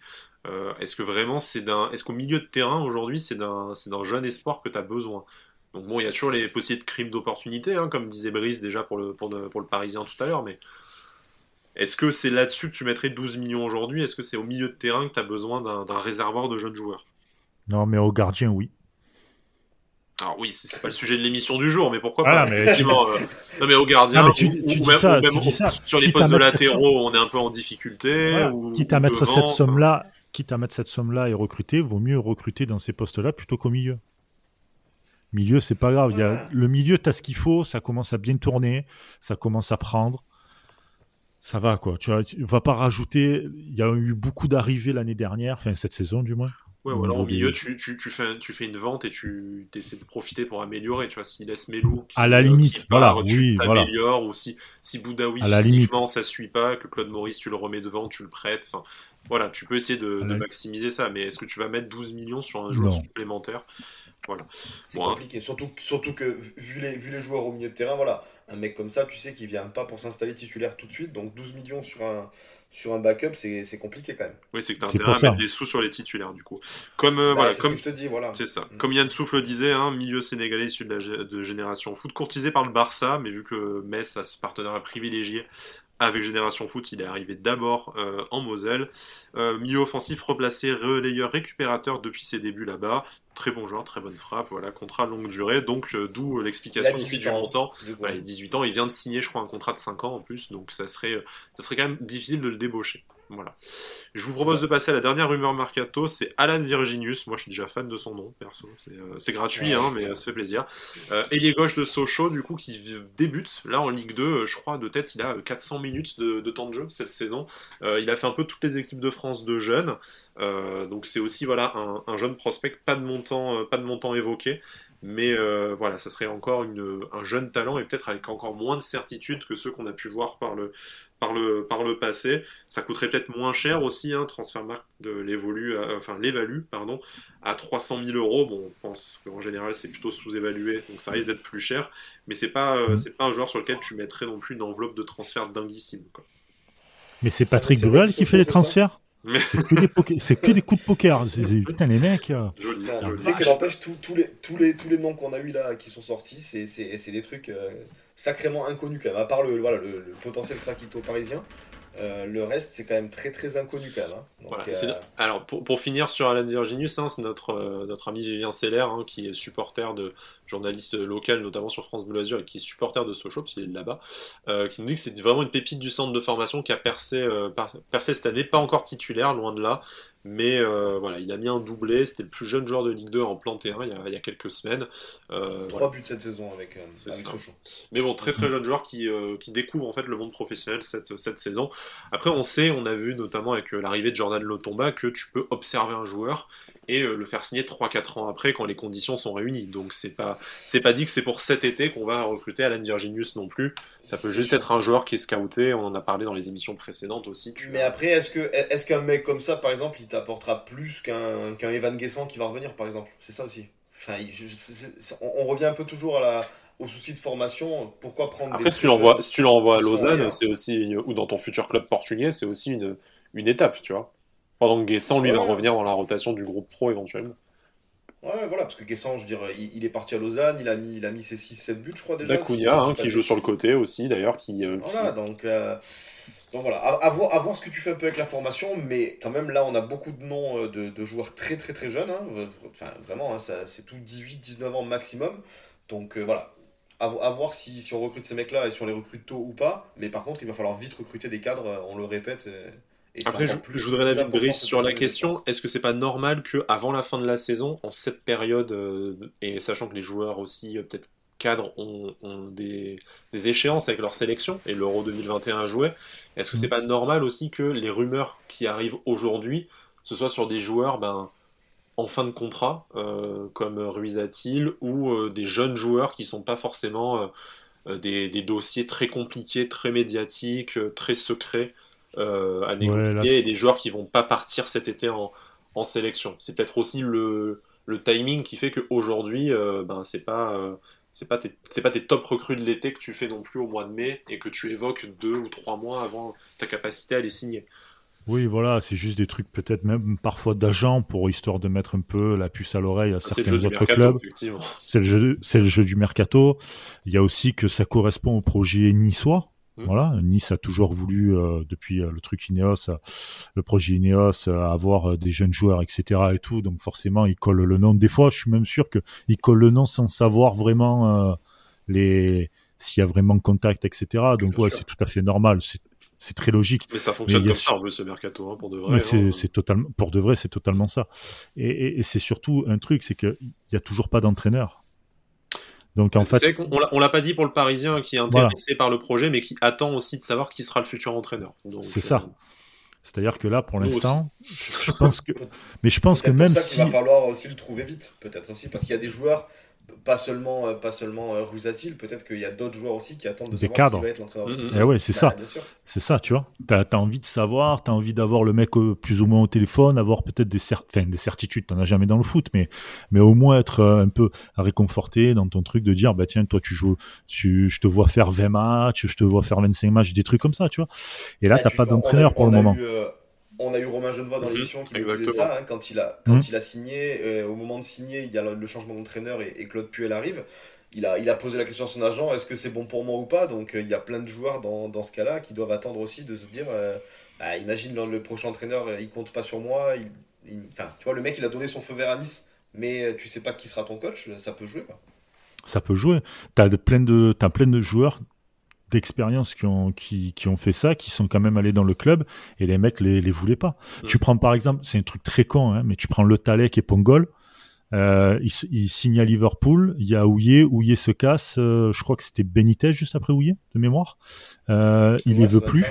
est-ce que vraiment c'est d'un. Est-ce qu'au milieu de terrain aujourd'hui c'est d'un, c'est d'un jeune espoir que tu as besoin? Donc bon, il y a toujours les possibilités de crimes d'opportunité, hein, comme disait Brice déjà pour le, pour, le, Parisien tout à l'heure, mais est-ce que c'est là-dessus que tu mettrais 12 millions aujourd'hui? Est-ce que c'est au milieu de terrain que tu as besoin d'un réservoir de jeunes joueurs? Non, mais au gardien, oui. Alors oui, c'est pas le sujet de l'émission du jour, mais pourquoi pas mais... Effectivement, euh, Non mais au gardien, ou, même, sur les postes de latéraux, on est un peu en difficulté. quitte à mettre cette somme-là, quitte à mettre cette somme-là et recruter, vaut mieux recruter dans ces postes-là plutôt qu'au milieu. Milieu, c'est pas grave. Il y a, le milieu, tu as ce qu'il faut, ça commence à bien tourner, ça commence à prendre. Ça va, quoi. Tu, vois, vas pas rajouter. Il y a eu beaucoup d'arrivées l'année dernière, enfin cette saison du moins. Ouais, ou alors au milieu, tu, tu, tu, fais, tu fais une vente et tu essaies de profiter pour améliorer. Tu vois, s'il laisse Melou. à la limite, voilà, oui, voilà. Ou si, si Boudaoui, à la physiquement, limite. ça suit pas, que Claude Maurice, tu le remets devant, tu le prêtes. Enfin, voilà, tu peux essayer de, de maximiser ça. Mais est-ce que tu vas mettre 12 millions sur un joueur supplémentaire? C'est compliqué, surtout, surtout que vu les, vu les joueurs au milieu de terrain, voilà, un mec comme ça, tu sais qu'il vient pas pour s'installer titulaire tout de suite, donc 12 millions sur un, sur un backup, c'est compliqué quand même. Oui, c'est que tu as intérêt à mettre des sous sur les titulaires du coup. Comme, euh, bah, voilà, comme je te dis, voilà. C'est ça. Mm. Comme Yann Souf le disait, hein, milieu sénégalais issu de, la, de Génération Foot, courtisé par le Barça, mais vu que Metz a ce partenariat privilégié avec Génération Foot, il est arrivé d'abord euh, en Moselle. Euh, milieu offensif replacé, relayeur, récupérateur depuis ses débuts là-bas. Très bon joueur, très bonne frappe, voilà, contrat longue durée, donc euh, d'où l'explication aussi du montant. Il a 18 ans, il vient de signer, je crois, un contrat de 5 ans en plus, donc ça serait, ça serait quand même difficile de le débaucher. Voilà. Je vous propose de passer à la dernière rumeur mercato, c'est Alan Virginius. Moi, je suis déjà fan de son nom, perso. C'est euh, gratuit, hein, mais ça fait plaisir. Euh, ailier gauche de Sochaux, du coup, qui débute là en Ligue 2. Euh, je crois de tête, il a 400 minutes de, temps de jeu cette saison. il a fait un peu toutes les équipes de France de jeunes. donc c'est aussi voilà un, jeune prospect, pas de montant, pas de montant évoqué. Mais voilà, ça serait encore un jeune talent et peut-être avec encore moins de certitude que ceux qu'on a pu voir par le, par le, par le passé. Ça coûterait peut-être moins cher aussi, hein, Transfermarkt de l'évolue, enfin l'évalue, pardon, à 300 000 euros. Bon, on pense qu'en général c'est plutôt sous-évalué, donc ça risque d'être plus cher. Mais c'est pas, euh, mm. c'est pas un joueur sur lequel tu mettrais non plus une enveloppe de transfert dinguissime. Quoi. Mais c'est Patrick Bruel qui fait les transferts? C'est que, des coups de poker. Putain, les mecs. Euh. Tu sais que ça n'empêche tous les, tous, les, tous les noms qu'on a eu là qui sont sortis, c'est des trucs. Euh, sacrément inconnu quand même, à part le, voilà, le, potentiel Krakito parisien. Euh, le reste, c'est quand même très très inconnu quand même. Hein. Euh, alors pour, pour, finir sur Alan Virginius, hein, c'est notre, euh, notre ami Vivien Seller hein, qui est supporter de journaliste local, notamment sur France Bleu Azur, et qui est supporter de Sochaux, parce qu'il est là-bas, qui nous dit que c'est vraiment une pépite du centre de formation qui a percé, percé cette année, pas encore titulaire, loin de là, mais euh, voilà, il a mis un doublé. C'était le plus jeune joueur de Ligue 2 en planté 1 il y a, il y a quelques semaines. Euh, Trois buts cette saison avec, euh, Sochaux. Mais bon, très très jeune joueur qui, qui, découvre en fait le monde professionnel cette, cette saison. Après, on sait, on a vu notamment avec l'arrivée de Jordan Lotomba que tu peux observer un joueur et le faire signer 3-4 ans après quand les conditions sont réunies. Donc c'est pas c'est pas dit que c'est pour cet été qu'on va recruter Alan Virginius non plus. Ça peut juste être un joueur qui est scouté. On en a parlé dans les émissions précédentes aussi. Mais après, est-ce que est-ce qu'un mec comme ça, par exemple, il t'apportera plus qu'un qu'un Evan Guessant qui va revenir, par exemple C'est ça aussi. Enfin, on, revient un peu toujours à la, au souci de formation. Pourquoi prendre Après, si tu l'envoies si tu l'envoies à Lausanne, c'est aussi ou dans ton futur club portugais, c'est aussi une, une étape, tu vois. Pendant que Guessant, lui, va revenir dans la rotation du groupe pro éventuellement. Ouais, voilà, parce que Guessant, je veux dire, il, est parti à Lausanne, il a mis, il a mis ses 6-7 buts, je crois déjà. Dacunia, hein, qui joue sur le côté aussi, d'ailleurs. Qui, euh, voilà, donc, euh, donc voilà, à, voir, à, voir, ce que tu fais un peu avec la formation, mais quand même, là, on a beaucoup de noms euh, de, de joueurs très très très jeunes, hein, enfin, vraiment, hein, c'est tout 18-19 ans maximum, donc voilà. À, à, voir si, si on recrute ces mecs-là et si on les recrute tôt ou pas, mais par contre, il va falloir vite recruter des cadres, on le répète. Après, je, voudrais la Brice sur la question. est-ce que c'est pas normal que avant la fin de la saison, en cette période, euh, et sachant que les joueurs aussi, euh, peut-être cadres, ont, des, échéances avec leur sélection et l'Euro 2021 à jouer, est-ce que c'est mm. pas normal aussi que les rumeurs qui arrivent aujourd'hui, ce soit sur des joueurs ben, en fin de contrat, euh, comme Ruizatil, ou des jeunes joueurs qui sont pas forcément des, des, dossiers très compliqués, très médiatiques, très secrets euh, à négocier et des joueurs qui vont pas partir cet été en, en sélection. C'est peut-être aussi le, le, timing qui fait qu'aujourd'hui, euh, ben, c'est pas. Euh, c'est pas, tes, pas tes top recrues de l'été que tu fais non plus au mois de mai et que tu évoques deux ou trois mois avant ta capacité à les signer. Oui, voilà, c'est juste des trucs peut-être même parfois d'agents pour histoire de mettre un peu la puce à l'oreille à certains autres clubs. C'est le, jeu, c'est le jeu du mercato. Il y a aussi que ça correspond au projet niçois. Mmh. Voilà, Nice a toujours voulu, euh, depuis euh, le truc Ineos, euh, le projet Ineos, avoir des jeunes joueurs, etc. et tout. Donc forcément, ils collent le nom. Des fois, je suis même sûr qu'ils collent le nom sans savoir vraiment les s'il y a vraiment contact, etc. Donc ouais, c'est tout à fait normal. C'est très logique. Mais ça fonctionne comme ça, ce mercato, hein, pour de vrai. Hein. C'est totalement, pour de vrai, c'est totalement ça. Et, et c'est surtout un truc, c'est qu'il n'y a toujours pas d'entraîneur. Donc en fait, on l'a pas dit pour le Parisien qui est intéressé par le projet, mais qui attend aussi de savoir qui sera le futur entraîneur. C'est ça. Euh, C'est-à-dire que là, pour l'instant, je, pense que, mais je pense que même ça si va falloir aussi le trouver vite, peut-être aussi, parce qu'il y a des joueurs pas seulement, euh, pas seulement euh, Rusatil, peut-être qu'il y a d'autres joueurs aussi qui attendent de savoir cadres. qui va être l'entraîneur. Mm, mm. Eh ouais, c'est bah, ça. C'est ça, tu vois. Tu as, envie de savoir, tu as envie d'avoir le mec plus ou moins au téléphone, avoir peut-être des, des certitudes, tu n'en as jamais dans le foot, mais, mais au moins être euh, un peu réconforté dans ton truc de dire, bah tiens, toi tu joues, tu, je te vois faire 20 matchs, je te vois faire 25 matchs, des trucs comme ça, tu vois. Et là, tu n'as pas d'entraîneur pour le moment on a eu Romain Genevois dans mhm. l'émission qui nous disait ça, hein, quand, il a, quand mhm. il a signé, euh, au moment de signer, il y a le, changement d'entraîneur et, Claude Puel arrive. Il a, il a posé la question à son agent, est-ce que c'est bon pour moi ou pas? Donc euh, il y a plein de joueurs dans, dans ce cas-là qui doivent attendre aussi de se dire, euh, bah, imagine le, prochain entraîneur, il compte pas sur moi. Il, tu vois, le mec, il a donné son feu vert à Nice, mais tu sais pas qui sera ton coach, ça peut jouer. Quoi. Ça peut jouer. Tu as, plein de, as plein de joueurs d'expérience qui ont, qui, qui, ont fait ça, qui sont quand même allés dans le club et les mecs les, les voulaient pas. Mm. Tu prends par exemple, c'est un truc très con, hein, mais tu prends Le Talek et Pongol, euh, ils, ils, signent à Liverpool, il y a Ouillet, Ouillet se casse, euh, je crois que c'était Benitez juste après Ouillet, de mémoire. Euh, il les veut plus.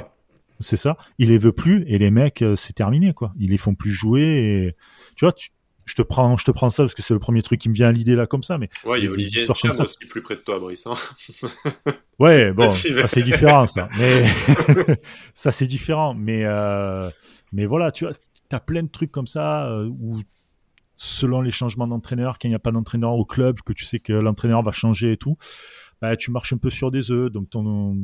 C'est ça. Il les veut plus et les mecs, euh, c'est terminé quoi. Ils les font plus jouer et tu vois, tu, je te prends, je te prends ça parce que c'est le premier truc qui me vient à l'idée là comme ça. Mais ouais, il y a des histoires comme ça. aussi plus près de toi, Brice. Hein. ouais, bon, ça c'est différent ça. Mais ça c'est différent. Mais euh... mais voilà, tu vois, t'as plein de trucs comme ça euh, où selon les changements d'entraîneur, quand il n'y a pas d'entraîneur au club, que tu sais que l'entraîneur va changer et tout, bah, tu marches un peu sur des œufs. Donc ton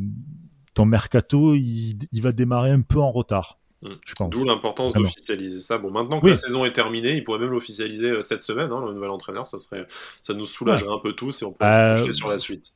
ton mercato, il, il va démarrer un peu en retard. Mm. D'où l'importance d'officialiser ça. Bon, maintenant que la saison est terminée, il pourrait même l'officialiser euh, cette semaine, hein, le nouvel entraîneur. Ça, serait, ça nous soulagerait un peu tous et on pourrait se euh, sur la suite.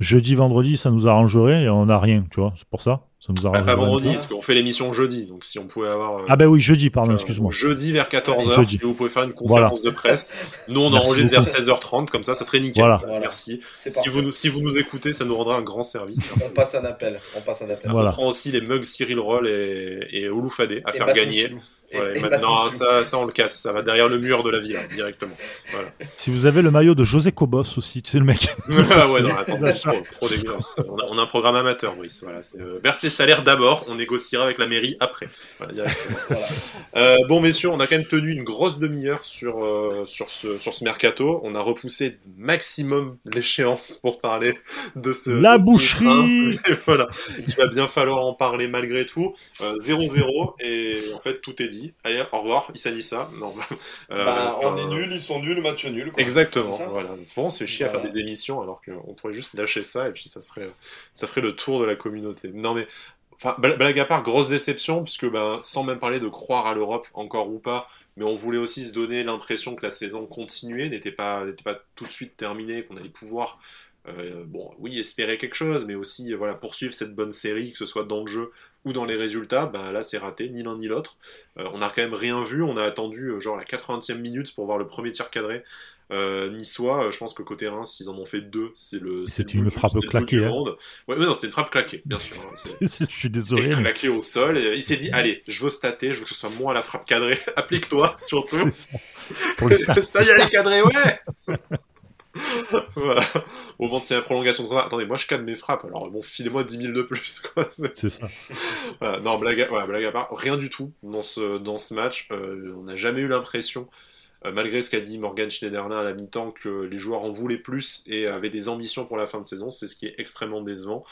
Jeudi, vendredi, ça nous arrangerait et on n'a rien, tu vois, c'est pour ça. Ça nous arrangerait. Pas vendredi, parce qu'on fait l'émission jeudi, donc si on pouvait avoir. Euh, ah, ben oui, jeudi, pardon, excuse-moi. Jeudi vers 14h, si vous pouvez faire une conférence de presse. Nous, on enregistre vers 16h30, comme ça, ça serait nickel. Voilà. Merci. Si vous, si vous nous écoutez, ça nous rendra un grand service. On passe un appel. On passe un appel. On prend aussi les mugs Cyril Roll et, et Ouloufadé à faire gagner. Et, maintenant, ça, ça, on le casse, ça va derrière le mur de la ville, directement. Voilà. Si vous avez le maillot de José Cobos aussi, tu sais le mec. ah ouais, non, attends, trop, trop dégueulasse. On a, on a, un programme amateur, Brice. Voilà, euh, verse les salaires d'abord, on négociera avec la mairie après. Voilà, voilà. Euh, bon, messieurs, on a quand même tenu une grosse demi-heure sur, euh, sur, ce, sur ce mercato. On a repoussé maximum l'échéance pour parler de ce. La boucherie Voilà, il va bien falloir en parler malgré tout. 0-0, et en fait, tout est dit Allez, au revoir, Issa ça. Non. Euh, bah, on est nul, ils sont nuls, match nul. Quoi. Exactement. Voilà. Bon, on se fait chier à faire des émissions alors qu'on pourrait juste lâcher ça et puis ça serait, ça ferait le tour de la communauté. Non mais, enfin, blague à part, grosse déception puisque ben, sans même parler de croire à l'Europe encore ou pas, mais on voulait aussi se donner l'impression que la saison continuait, n'était pas, n'était pas tout de suite terminée, qu'on allait pouvoir euh, bon, oui, espérer quelque chose, mais aussi voilà, poursuivre cette bonne série, que ce soit dans le jeu ou dans les résultats, bah, là c'est raté, ni l'un ni l'autre. Euh, on n'a quand même rien vu, on a attendu euh, genre la 80e minute pour voir le premier tir cadré. niçois, je pense que côté Reims, ils en ont fait deux. C'est le. C'était une frappe claquée. Hein. Ouais, non, c'était une frappe claquée, bien sûr. Hein, je suis désolé. Mais... Claqué au sol. Et il s'est dit, allez, je veux stater, je veux que ce soit moi la frappe cadrée. Applique-toi, surtout. Ça. ça y est, elle est cadrée, ouais. voilà. Au moment de la prolongation de contrat, attendez, moi je cadre mes frappes, alors bon, filez-moi 10 000 de plus. C'est ça. Non, blague à... blague à, part, rien du tout dans ce, dans ce match. Euh, on n'a jamais eu l'impression, euh, malgré ce qu'a dit Morgan Schneiderlin à la mi-temps, que les joueurs en voulaient plus et avaient des ambitions pour la fin de saison. C'est ce qui est extrêmement décevant.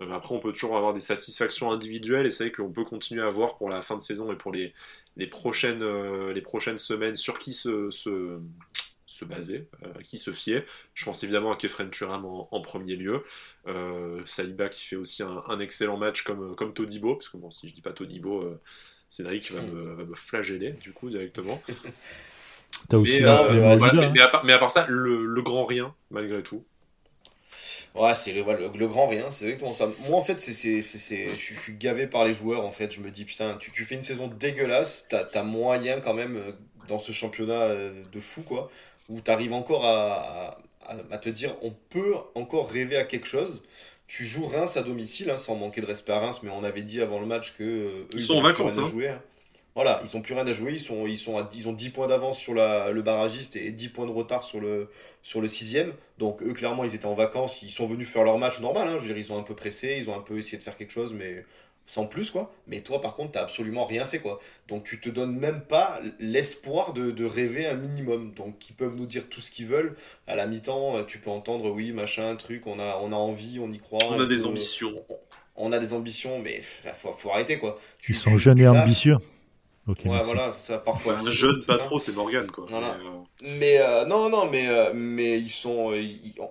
Euh, après, on peut toujours avoir des satisfactions individuelles et c'est qu'on peut continuer à voir pour la fin de saison et pour les, les, prochaines, les prochaines semaines sur qui se, se se baser, euh, qui se fiait. Je pense évidemment à Kefren Turam en, premier lieu. Euh, Saliba qui fait aussi un, excellent match comme, comme Todibo, parce que bon, si je dis pas Todibo, euh, Cédric va me, va me, flageller du coup directement. mais, à part, ça, le, grand rien, malgré tout. Ouais, c'est le, le, grand rien, c'est exactement ça. Moi, en fait, c'est, je, suis gavé par les joueurs, en fait. Je me dis, putain, tu, tu fais une saison dégueulasse, t'as, as moyen quand même dans ce championnat de fou, quoi où tu arrives encore à, à, te dire on peut encore rêver à quelque chose. Tu joues Reims à domicile, hein, sans manquer de respect à Reims, mais on avait dit avant le match que euh, ils, sont en vacances. Hein. Jouer, hein. Voilà, ils n'ont plus rien à jouer. Ils, sont, ils, sont ils ont 10 points d'avance sur la, le barragiste et 10 points de retard sur le, sur le sixième. Donc eux, clairement, ils étaient en vacances. Ils sont venus faire leur match normal. Je veux dire, ils ont un peu pressé, ils ont un peu essayé de faire quelque chose, mais sans plus quoi. Mais toi par contre t'as absolument rien fait quoi. Donc tu te donnes même pas l'espoir de, de, rêver un minimum. Donc ils peuvent nous dire tout ce qu'ils veulent. À la mi-temps euh, tu peux entendre oui machin truc, on a, on a envie, on y croit. On, a des ambitions. On, a des ambitions mais faut, faut arrêter quoi. Tu, Ils sont jeunes et ambitieux. ouais voilà ça parfois. Un jeune pas trop c'est Morgan quoi. Mais, euh, euh, non non mais mais ils sont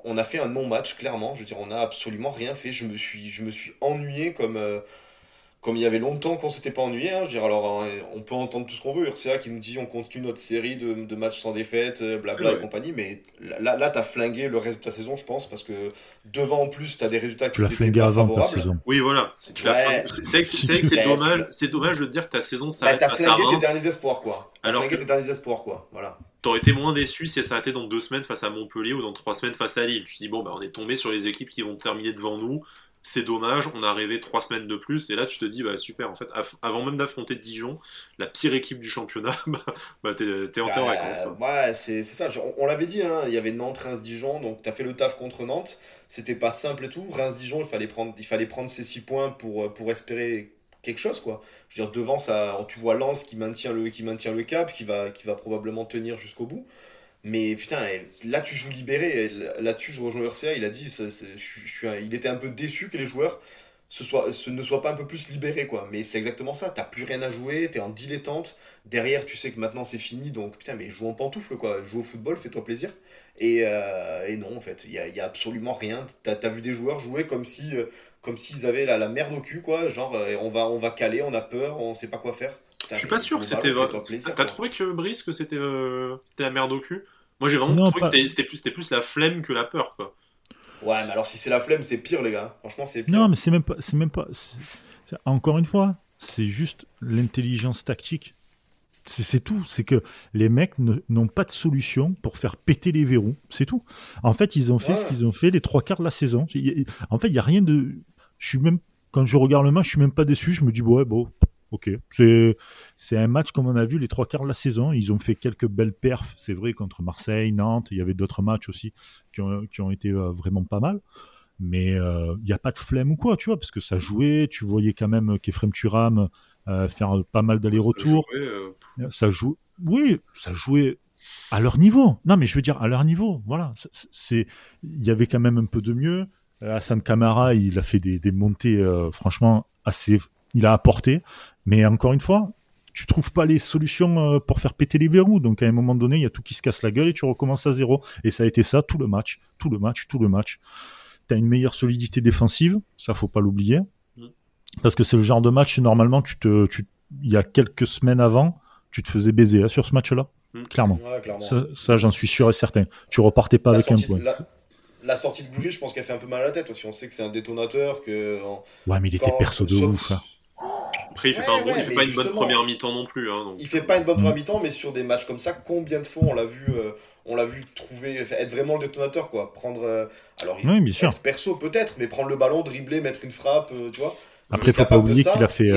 on a fait un non match clairement. Je veux dire on a absolument rien fait. Je me suis je me suis ennuyé comme comme il y avait longtemps qu'on s'était pas ennuyé, hein, je veux dire, alors hein, on peut entendre tout ce qu'on veut, RCA qui nous dit on continue notre série de, de matchs sans défaite, euh, blabla et compagnie, mais là, là t'as flingué le reste de ta saison, je pense, parce que devant en plus t'as des résultats qui étaient pas favorables. Oui, voilà, c'est vrai que c'est dommage, c'est dommage de dire que ta saison s'arrête bah, T'as flingué tes derniers espoirs, quoi. T'as flingué tes derniers espoirs, quoi. Voilà. T'aurais été moins déçu si ça s'arrêtait dans deux semaines face à Montpellier ou dans trois semaines face à Lille. Tu dis, bon, bah, on est tombé sur les équipes qui vont terminer devant nous c'est dommage, on a rêvé trois semaines de plus, et là tu te dis, bah super, en fait, avant même d'affronter Dijon, la pire équipe du championnat, bah, bah t'es en bah, vacances. Ouais, c'est ça, on, l'avait dit, hein, il y avait Nantes, Reims, Dijon, donc t'as fait le taf contre Nantes, c'était pas simple et tout. Reims, Dijon, il fallait prendre, il fallait prendre ces six points pour, pour espérer quelque chose, quoi. Je veux dire, devant, ça, tu vois Lens qui maintient le, qui maintient le cap, qui va, qui va probablement tenir jusqu'au bout. Mais putain, là tu joues libéré. Là-dessus, je rejoins RCA. Il a dit, ça, je, suis il était un peu déçu que les joueurs ce soit, ce ne soient pas un peu plus libérés, quoi. Mais c'est exactement ça. T'as plus rien à jouer, t'es en dilettante. Derrière, tu sais que maintenant c'est fini. Donc putain, mais joue en pantoufle, quoi. Joue au football, fais-toi plaisir. Et, euh, et, non, en fait, il y a, y a, absolument rien. T'as as vu des joueurs jouer comme si euh, comme s'ils avaient la, la, merde au cul, quoi. Genre, euh, on, va, on va caler, on a peur, on sait pas quoi faire. Je suis pas sûr que c'était. T'as trouvé que Brice que c'était euh, c'était la merde au cul? Moi j'ai vraiment trouvé que c'était plus, plus la flemme que la peur quoi. Ouais, mais alors si c'est la flemme, c'est pire, les gars. Franchement, c'est pire. Non, mais c'est même pas. C'est même pas encore une fois, c'est juste l'intelligence tactique. C'est tout. C'est que les mecs n'ont pas de solution pour faire péter les verrous. C'est tout. En fait, ils ont fait ce qu'ils ont fait les trois quarts de la saison. En fait, il n'y a rien de. Je suis même. Quand je regarde le match, je suis même pas déçu. Je me dis, ouais, bon, ok. C'est un match comme on a vu les trois quarts de la saison. Ils ont fait quelques belles perfs, c'est vrai, contre Marseille, Nantes. Il y avait d'autres matchs aussi qui ont, qui ont été euh, vraiment pas mal mais il euh, n'y a pas de flemme ou quoi, tu vois, parce que ça jouait, tu voyais quand même qu'Efrem Turam euh, faire pas mal d'allers-retours. Euh. Ça, joue, oui, ça jouait à leur niveau. Non, mais je veux dire à leur niveau, voilà. C'est, il y avait quand même un peu de mieux. Hassan Kamara, il a fait des, des montées, franchement, assez, il a apporté. Mais encore une fois, tu trouves pas les solutions pour faire péter les verrous. Donc à un moment donné, il y a tout qui se casse la gueule et tu recommences à zéro. Et ça a été ça tout le match, tout le match, tout le match tu as une meilleure solidité défensive, ça faut pas l'oublier. Mm. Parce que c'est le genre de match, normalement, tu te, tu, il y a quelques semaines avant, tu te faisais baiser hein, sur ce match-là. Mm. Clairement. Ça, j'en suis sûr et certain. Tu repartais pas avec un point. La, sortie de Goury, je pense qu'elle fait un peu mal à la tête aussi. On sait que c'est un détonateur. Que, ouais, mais il était perso de ouf. Après, il fait pas, fait pas une bonne première mi-temps non plus. Hein, Il fait pas une bonne première mi-temps, mais sur des matchs comme ça, combien de fois on l'a vu, euh, on l'a vu trouver, être vraiment le détonateur, quoi. Prendre, euh, alors il oui, être perso peut-être, mais prendre le ballon, dribbler, mettre une frappe, euh, tu vois. Après, faut pas oublier qu'il a fait.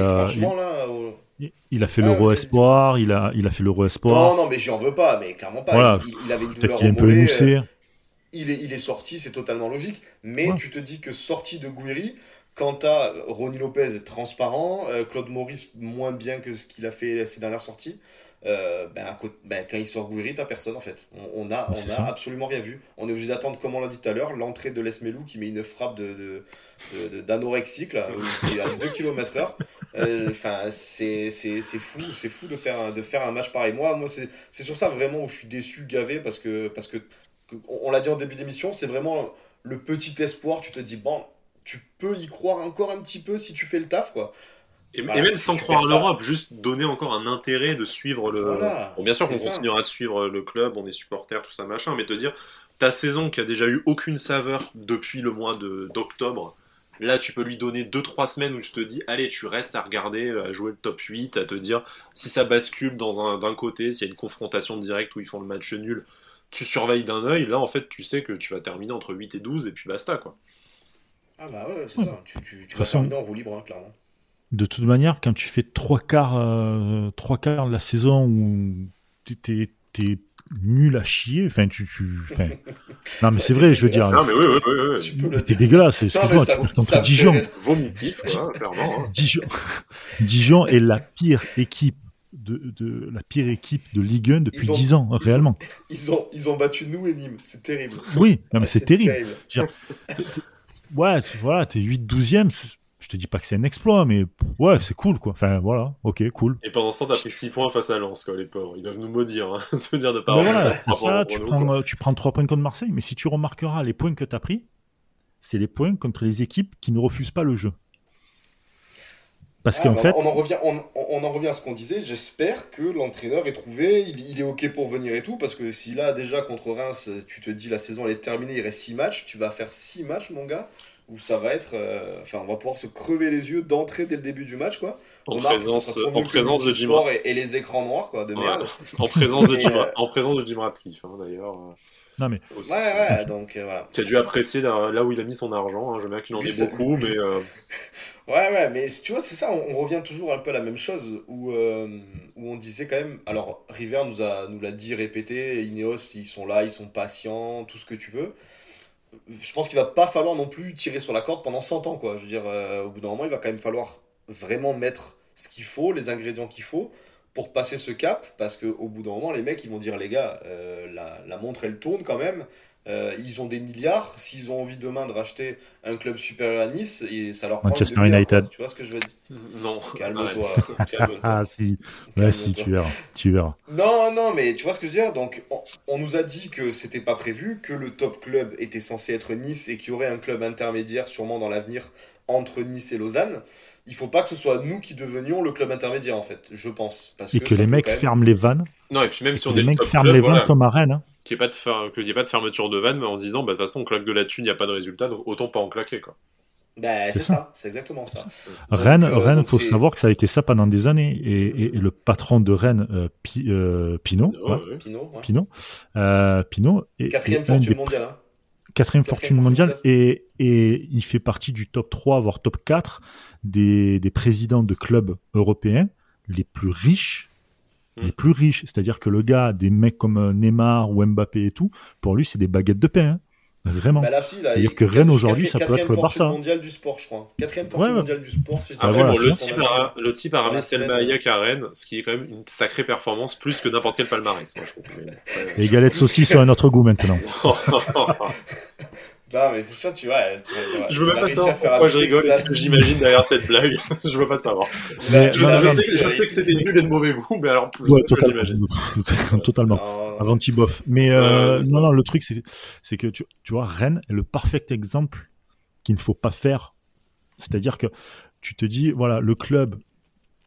il... a fait l'Euro Espoir, il a, il a fait l'Euro Espoir. Non, non, mais j'en veux pas, mais clairement pas. Il, avait une douleur au mollet. Il est, il est sorti, c'est totalement logique. Mais tu te dis que sorti de Guiri, Quant à Ronnie Lopez, transparent, euh, Claude Maurice, moins bien que ce qu'il a fait ses dernières sorties. Euh, ben, ben, quand il sort Gouiri, t'as personne en fait. On, on a, on a absolument rien vu. On est obligé d'attendre, comme on l'a dit tout à l'heure, l'entrée de Lesmelou qui met une frappe de, d'anorexique de, à 2 km heure. Euh, enfin, c'est, fou, c'est fou de faire, un, de faire un match pareil. Moi, moi c'est, sur ça vraiment où je suis déçu, gavé, parce que, parce que, on l'a dit en début d'émission, c'est vraiment le petit espoir. Tu te dis, bon, tu peux y croire encore un petit peu si tu fais le taf, quoi. Et, même sans croire à l'Europe, juste donner encore un intérêt de suivre le. bon, bien sûr qu'on continuera de suivre le club, on est supporter, tout ça machin, mais te dire, ta saison qui a déjà eu aucune saveur depuis le mois d'octobre, là tu peux lui donner 2-3 semaines où je te dis, allez, tu restes à regarder, à jouer le top 8, à te dire si ça bascule dans d'un côté, s'il y a une confrontation directe où ils font le match nul, tu surveilles d'un œil, là en fait tu sais que tu vas terminer entre 8 et 12 et puis basta quoi. Ah bah ouais, c'est ça. Tu, tu, tu vas terminer en roue libre, hein, clairement. De toute manière, quand tu fais trois quarts, euh, trois quarts de la saison où t'es es nul à chier, enfin tu, tu non mais c'est vrai, je veux dire. Non mais oui, oui, oui, oui. T'es dégueulasse. Excuse-moi, tu Dijon. Vomitif, clairement. Hein. Dijon, Dijon est la pire équipe de, de, la pire équipe de Ligue 1 depuis 10 ans, réellement. Ils ont, ils ont battu nous et Nîmes, c'est terrible. Oui, non, mais c'est terrible. terrible ouais, voilà, t'es 8-12ème. Je te dis pas que c'est un exploit, mais ouais, c'est cool, quoi. Enfin, voilà, ok, cool. Et pendant ce temps, t'as pris 6 points face à Lens, quoi, les pauvres. Ils doivent nous maudire, hein. se dire de pas voilà, tu, prends, tu prends 3 points contre Marseille, mais si tu remarqueras les points que t'as pris, c'est les points contre les équipes qui ne refusent pas le jeu. Parce ah, qu'en fait. On en, revient, on, en revient à ce qu'on disait. J'espère que l'entraîneur est trouvé. Il, il, est OK pour venir et tout. Parce que si là, déjà, contre Reims, tu te dis la saison elle est terminée, il reste 6 matchs. Tu vas faire 6 matchs, mon gars. Où ça va être. Euh, enfin, on va pouvoir se crever les yeux d'entrée dès le début du match, quoi. En présence, en présence de Jim et, et, les écrans noirs, quoi, de merde. en présence de Jim, en présence de Jim Ratcliffe, hein, d'ailleurs. Non mais. Ouais, ouais, donc euh, voilà. Tu as dû apprécier là, où il a mis son argent. Hein. Je veux bien qu'il en ait beaucoup, mais. Ouais, ouais, mais tu vois, c'est ça, on, revient toujours un peu à la même chose où, euh, où on disait quand même. Alors, River nous a nous l'a dit, répété, Ineos, ils sont là, ils sont patients, tout ce que tu veux. Je pense qu'il va pas falloir non plus tirer sur la corde pendant 100 ans, quoi. Je veux dire, euh, au bout d'un moment, il va quand même falloir vraiment mettre ce qu'il faut, les ingrédients qu'il faut pour passer ce cap, parce qu'au bout d'un moment, les mecs, ils vont dire, les gars, euh, la, la montre, elle tourne quand même. Euh, ils ont des milliards. S'ils ont envie demain de racheter un club supérieur à Nice, et ça leur prend Manchester United. Tu vois ce que je veux dire? Non. Calme-toi. ah si, ouais, si, tu verras. tu verras. Non, non, mais tu vois ce que je veux dire? Donc, on, nous a dit que c'était pas prévu, que le top club était censé être Nice et qu'il y aurait un club intermédiaire sûrement dans l'avenir entre Nice et Lausanne, il faut pas que ce soit nous qui devenions le club intermédiaire en fait, je pense. Parce et que, les mecs ferment les vannes. Non, et puis même si on les est mecs top ferment club, les vannes voilà, comme à Rennes. hein. qu'il n'y ait, pas de fer- qu'il y ait pas de fermeture de vanne, mais en se disant, bah, de toute façon, on claque de la thune, il n'y a pas de résultat, donc autant pas en claquer. Quoi. Ben, c'est ça, c'est exactement ça. Donc, Rennes, euh, Rennes, donc faut savoir que ça a été ça pendant des années. Et, et- et le patron de Rennes, euh, Pi- euh, Pinot, Ouais, ouais, ouais. Pinot, ouais. Pinot, euh, Quatrième fortune des- mondiale. Hein. Quatrième fortune mondiale et, et il fait partie du top 3, voire top 4 des, des présidents de clubs européens les plus riches. Mm. Les plus riches, c'est-à-dire que le gars, des mecs comme euh, Neymar ou Mbappé et tout, pour lui, c'est des baguettes de pain. hein. Vraiment. Bah, la fille, là, C'est-à-dire il- que Rennes, aujourd'hui, ça peut être le Barça. mondiale du sport, je crois. Quatrième Ouais, fortune ouais. mondiale du sport, si je dis Ah, Après, voilà, bon, le, type a, le type a ramené semaine, Selma. Hayek à Rennes, ce qui est quand même une sacrée performance, plus que n'importe quel palmarès, moi, je trouve. Mais, ouais. Les galettes saucisses sont un autre goût maintenant. Non, mais c'est sûr, tu vois. tu vois, tu vois, je veux même pas savoir pourquoi je rigole et ce que j'imagine derrière cette blague. je veux pas savoir. Mais- Je, je sais, je que c'était nul et de mauvais goût, mais alors, plus Ouais, ce que totalement. totalement. Avant Tiboff. Mais euh, non, non, le truc, c'est c'est que tu, tu vois, Rennes est le parfait exemple qu'il ne faut pas faire. C'est-à-dire que tu te dis, voilà, le club,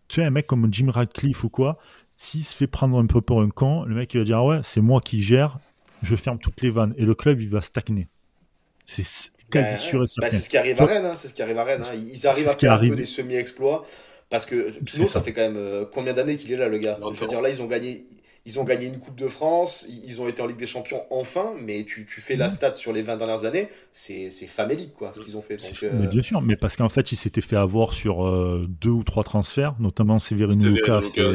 tu sais, un mec comme Jim Radcliffe ou quoi, s'il se fait prendre un peu pour un con, le mec il va dire, ah ouais, c'est moi qui gère, je ferme toutes les vannes. Et le club, il va stagner. C'est s- quasi Bah, sûr et bah, certain. c'est ce qui arrive à Rennes, hein, c'est ce qui arrive à Rennes. hein. Ils arrivent à faire un peu des semi-exploits parce que Pinot, ça. ça fait quand même euh, combien d'années qu'il est là, le gars? Longtemps. Je veux dire, là, ils ont gagné. Ils ont gagné une Coupe de France, ils ont été en Ligue des Champions enfin, mais tu, tu fais la stat sur les 20 dernières années, c'est famélique quoi, ce qu'ils ont fait. Donc, C'est- euh, Mais bien sûr, mais parce qu'en fait, il s'était fait avoir sur euh, deux ou trois transferts, notamment Severino Lucas. Lucas.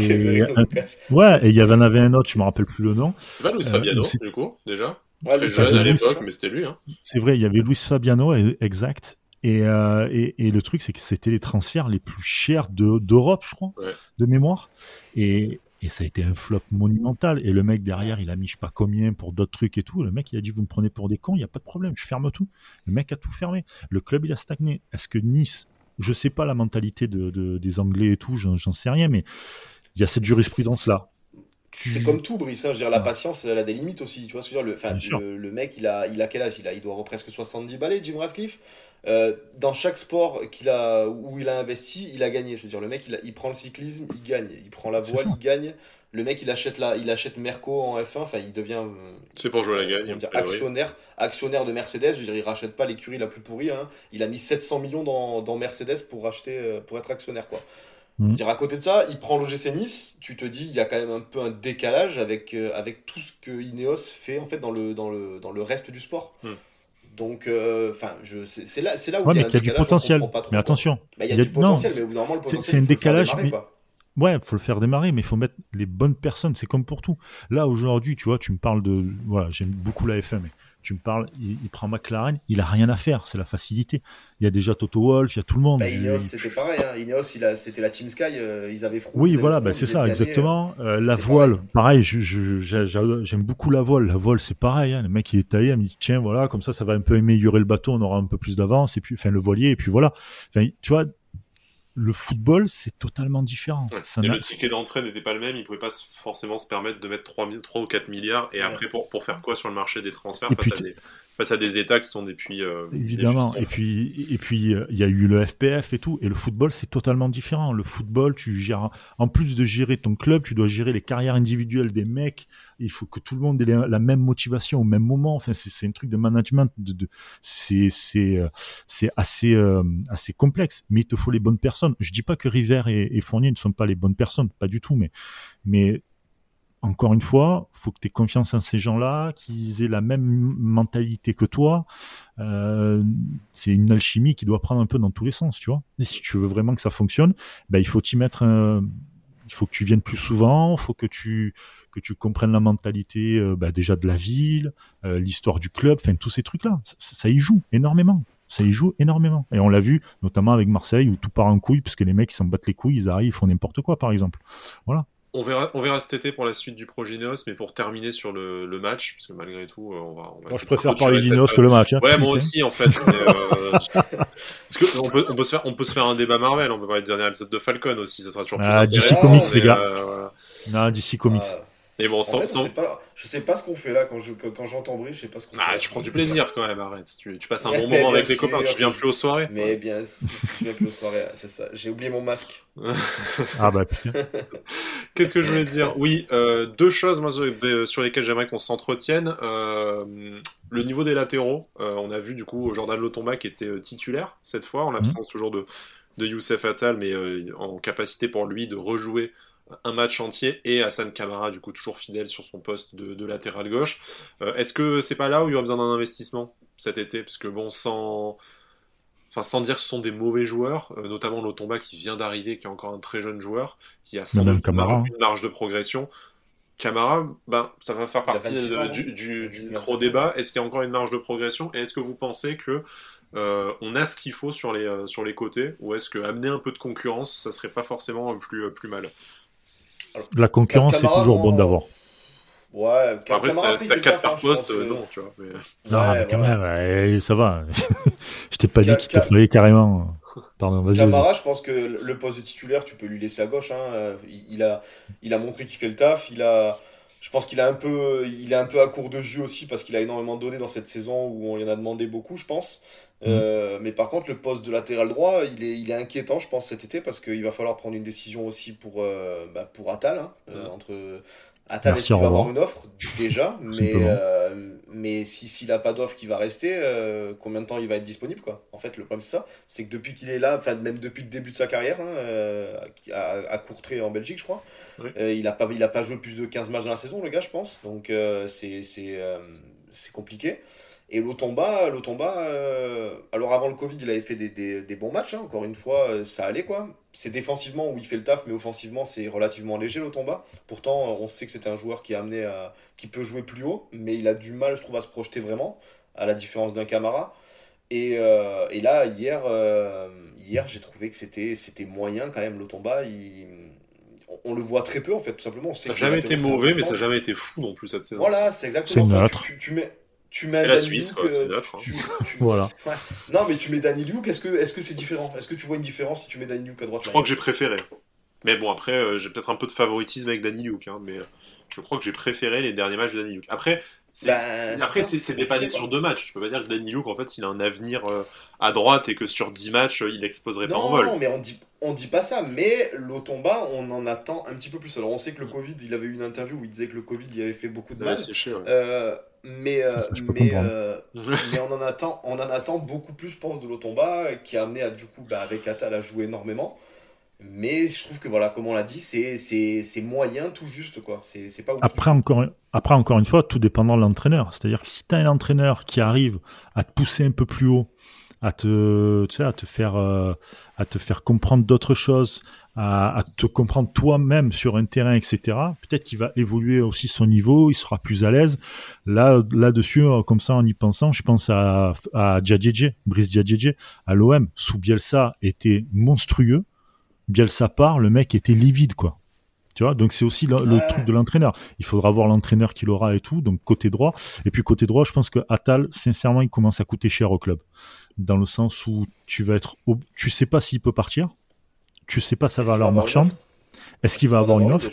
et- Lucas. Ouais, et il y en avait un autre, je me rappelle plus le nom. C'est pas Luis Fabiano, du coup, déjà. Ouais, Très mais jeune c'est- à Luis, l'époque, ça. mais c'était lui. Hein. C'est vrai, il y avait Luis Fabiano, et- exact. Et, euh, et, et le truc, c'est que c'était les transferts les plus chers de- d'Europe, je crois, Ouais. de mémoire. Et, et ça a été un flop monumental. Et le mec derrière, il a mis je sais pas combien pour d'autres trucs et tout. Le mec, il a dit Vous me prenez pour des cons, il n'y a pas de problème, je ferme tout. Le mec a tout fermé. Le club, il a stagné. Est-ce que Nice, je sais pas la mentalité de, de- des Anglais et tout, j'en sais rien, mais il y a cette jurisprudence-là. C'est comme tout, Brice. hein, je veux dire, la patience, elle a des limites aussi. Tu vois ce que je veux dire le, le, le mec, il a, il a quel âge? Il, a, il doit avoir presque 70 balais, Jim Radcliffe. Euh, dans chaque sport qu'il a, où il a investi, il a gagné. Je veux dire, le mec, il, a- il prend le cyclisme, il gagne. Il prend la voile, il gagne. Le mec, il achète, la, il achète Merco en F1. Enfin, il devient euh, C'est pour jouer à la comment gagne. dire, actionnaire, actionnaire de Mercedes. Je veux dire, il rachète pas l'écurie la plus pourrie. hein. Il a mis 700 millions dans, dans Mercedes pour, acheter, euh, pour être actionnaire. Quoi. Veux dire, à côté de ça, il prend l'OGC Nice. Tu te dis, il y a quand même un peu un décalage avec, euh, avec tout ce que Ineos fait en fait dans le, dans le, dans le reste du sport. Mhm. Donc, euh, enfin, je c'est là, c'est là où Ouais, il y a un qu'il y a du décalage, potentiel. comprend pas trop, Mais attention, Bah, il y a il y a- du potentiel, non, mais au bout d'un moment, le c'est- potentiel, c'est un décalage, démarrer, mais- quoi. Ouais, faut le faire démarrer, mais il faut mettre les bonnes personnes. C'est comme pour tout. Là, aujourd'hui, tu vois, tu me parles de. Voilà, j'aime beaucoup la F1, mais tu me parles, il, il prend McLaren, il a rien à faire, c'est la facilité. Il y a déjà Toto Wolff, il y a tout le monde. Bah, Ineos, c'était pareil. Hein. Ineos, c'était la Team Sky. euh, ils avaient ils oui, avaient voilà, bah, c'est ça, exactement. Euh, la c'est voile, pareil, j'aime beaucoup la voile. La voile, c'est pareil. hein. Le mec, il est taillé, il me dit, tiens, voilà, comme ça, ça va un peu améliorer le bateau, on aura un peu plus d'avance, et puis, enfin, le voilier, et puis voilà. Enfin, tu vois, le football, c'est totalement différent. Ouais. Ça Et n'a- le ticket d'entrée n'était pas le même, ils pouvaient pas forcément se permettre de mettre 3, 000 3 ou 4 milliards, et Ouais. après pour, pour faire quoi sur le marché des transferts Et face, puis à des, face à des États qui sont depuis... euh, Évidemment. depuis- Et puis, et puis, euh, il y a eu le FPF et tout. Et le football, c'est totalement différent. Le football, tu gères, en plus de gérer ton club, tu dois gérer les carrières individuelles des mecs. Il faut que tout le monde ait la la même motivation au même moment. Enfin, c'est un truc de management. De, de- c'est, c'est, euh, c'est assez, assez complexe. Mais il te faut les bonnes personnes. Je dis pas que River et, et Fournier ne sont pas les bonnes personnes. Pas du tout. Mais, mais, encore une fois, faut que tu aies confiance en ces gens-là, qu'ils aient la même mentalité que toi. Euh, c'est une alchimie qui doit prendre un peu dans tous les sens, tu vois. Si tu veux vraiment que ça fonctionne, ben, il faut t'y mettre. un- Il faut que tu viennes plus souvent, il faut que tu que tu comprennes la mentalité euh, ben, déjà de la ville, euh, l'histoire du club, enfin tous ces trucs-là. Ça, y joue énormément. Ça y joue énormément. Et on l'a vu notamment avec Marseille où tout part en couille parce que les mecs ils s'en battent les couilles, ils arrivent, ils font n'importe quoi par exemple. On verra, on verra cet été pour la suite du projet Ineos, mais pour terminer sur le, le match, parce que malgré tout, euh, on va... On va Moi je préfère parler cette- d'Ineos que le match. hein. Ouais, moi aussi, en fait. mais, euh, Parce que on peut, on, peut se faire, on peut se faire un débat Marvel, on peut parler du dernier épisode de Falcon aussi, ça sera toujours plus Ah, intéressant. DC Comics, les gars. euh. Non, DC Comics. Ah, Mais bon, En fait, sans- pas, je sais pas ce qu'on fait là quand je quand, quand j'entends Brie, je sais pas ce qu'on Ah, fait. tu prends du plaisir quand même, arrête. Tu, tu passes un bon moment avec tes copains, tu viens plus aux soirées. Mais bien, sûr, je viens plus aux soirées, c'est ça. J'ai oublié mon masque. Ah bah putain. Qu'est-ce que je voulais dire? Oui, euh, deux choses moi, sur lesquelles j'aimerais qu'on s'entretienne. Euh, le niveau des latéraux. Euh, on a vu du coup Jordan Lotomba qui était titulaire cette fois, en l'absence toujours de, de Youssef Attal, mais euh, en capacité pour lui de rejouer un match entier, et Hassan Kamara, du coup toujours fidèle sur son poste de, de latéral gauche. Euh, Est-ce que c'est pas là où il y aura besoin d'un investissement cet été? Parce que bon, sans... Enfin, sans dire que ce sont des mauvais joueurs, euh, notamment Lotomba qui vient d'arriver, qui est encore un très jeune joueur, qui a sans même doute Camara, hein. une marge de progression. Camara, ben, ça va faire partie 26 de- ans, du, du- 26, du 27 gros débat. Est-ce qu'il y a encore une marge de progression? Et est-ce que vous pensez que euh, on a ce qu'il faut sur les, euh, sur les côtés? Ou est-ce que amener un peu de concurrence, ça serait pas forcément plus, euh, plus mal? La concurrence, c'est Camara, toujours bon d'avoir. Ouais, Cam- Après, Camara, c'est après, à il fait 4 le taf, par poste, non, tu vois. mais- Non, Ouais, mais quand voilà. même, ça va. je t'ai pas Ca- dit qu'il te fallait carrément. Pardon, vas-y. Camara, je pense que le poste de titulaire, tu peux lui laisser à gauche. hein. Il, il a, il a montré qu'il fait le taf. Il a, je pense qu'il a un peu, il est un peu à court de jus aussi parce qu'il a énormément donné dans cette saison où on lui en a demandé beaucoup, je pense. Euh, mais par contre, le poste de latéral droit, il est, il est inquiétant, je pense, cet été parce qu'il va falloir prendre une décision aussi pour, euh, bah, pour Attal. hein. Euh, Mhm. Entre Attal, Merci, va avoir une offre déjà Mais, euh, mais si, s'il n'a pas d'offre qui va rester, euh, combien de temps il va être disponible quoi? En fait, le problème c'est ça, c'est que depuis qu'il est là, enfin même depuis le début de sa carrière, hein, euh, à, à Courtrai en Belgique, je crois, Oui. euh, il n'a pas, il a pas joué plus de 15 matchs dans la saison, le gars, je pense. Donc euh, c'est c'est euh, c'est compliqué. Et Lotomba, Lotomba euh, alors avant le Covid, il avait fait des, des, des bons matchs, hein, encore une fois, euh, ça allait quoi. C'est défensivement où il fait le taf, mais offensivement, c'est relativement léger Lotomba. Pourtant, euh, on sait que c'est un joueur qui est amené à, qui peut jouer plus haut, mais il a du mal, je trouve, à se projeter vraiment, à la différence d'un Camara. Et, euh, et là, hier, euh, hier j'ai trouvé que c'était c'était moyen quand même, Lotomba. Il, on, le voit très peu en fait, tout simplement. On sait Ça n'a jamais été mauvais, mais ça n'a jamais été fou non plus cette saison. Voilà, c'est exactement ça. neutre. Tu, tu, tu mets, tu mets la Danny Suisse, Luke, quoi, c'est euh, neutre, hein. tu- tu- Voilà. Ouais. Non, mais tu mets Danny Luke, est-ce que est-ce que c'est différent? Est-ce que tu vois une différence si tu mets Danny Luke à droite? Je crois que j'ai préféré. Mais bon, après, euh, j'ai peut-être un peu de favoritisme avec Danny Luke, hein, mais euh, je crois que j'ai préféré les derniers matchs de Danny Luke. Après, c'est Ben, après, ça, c'est c'est dépanné sur quoi. deux matchs. Tu peux pas dire que Danny Luke, en fait, il a un avenir euh, à droite et que sur 10 matchs, il exploserait pas en vol. Non, mais on dit, on dit pas ça. Mais l'Otomba, on en attend un petit peu plus. Alors, on sait que le Covid, il avait eu une interview où il disait que le Covid, il avait fait beaucoup de Ouais, mal. c'est chiant. ouais. Euh, mais euh, peux mais, euh, mais on en attend on en attend beaucoup plus je pense de l'Otomba qui a amené à du coup bah, avec Atal à jouer énormément mais je trouve que voilà comme on l'a dit c'est c'est c'est moyen tout juste quoi c'est c'est pas. Après encore, après, encore une fois, tout dépendant de l'entraîneur. C'est-à-dire que si tu as un entraîneur qui arrive à te pousser un peu plus haut, à te, tu sais, à te, faire, euh, à te faire comprendre d'autres choses, à, à te comprendre toi-même sur un terrain, etc., peut-être qu'il va évoluer aussi son niveau, il sera plus à l'aise. Là, là-dessus, euh, comme ça, en y pensant, je pense à, à Djadjedje, Brice Djadjedje, à l'OM, sous Bielsa, était monstrueux. Bielsa part, le mec était livide, quoi. Tu vois, donc c'est aussi le, le Ouais. truc de l'entraîneur. Il faudra voir l'entraîneur qu'il aura et tout, donc côté droit. Et puis côté droit, je pense que Atal, sincèrement, il commence à coûter cher au club. Dans le sens où tu vas être. ob- Tu sais pas s'il peut partir. Tu sais pas sa valeur marchande. Est-ce qu'il va avoir une offre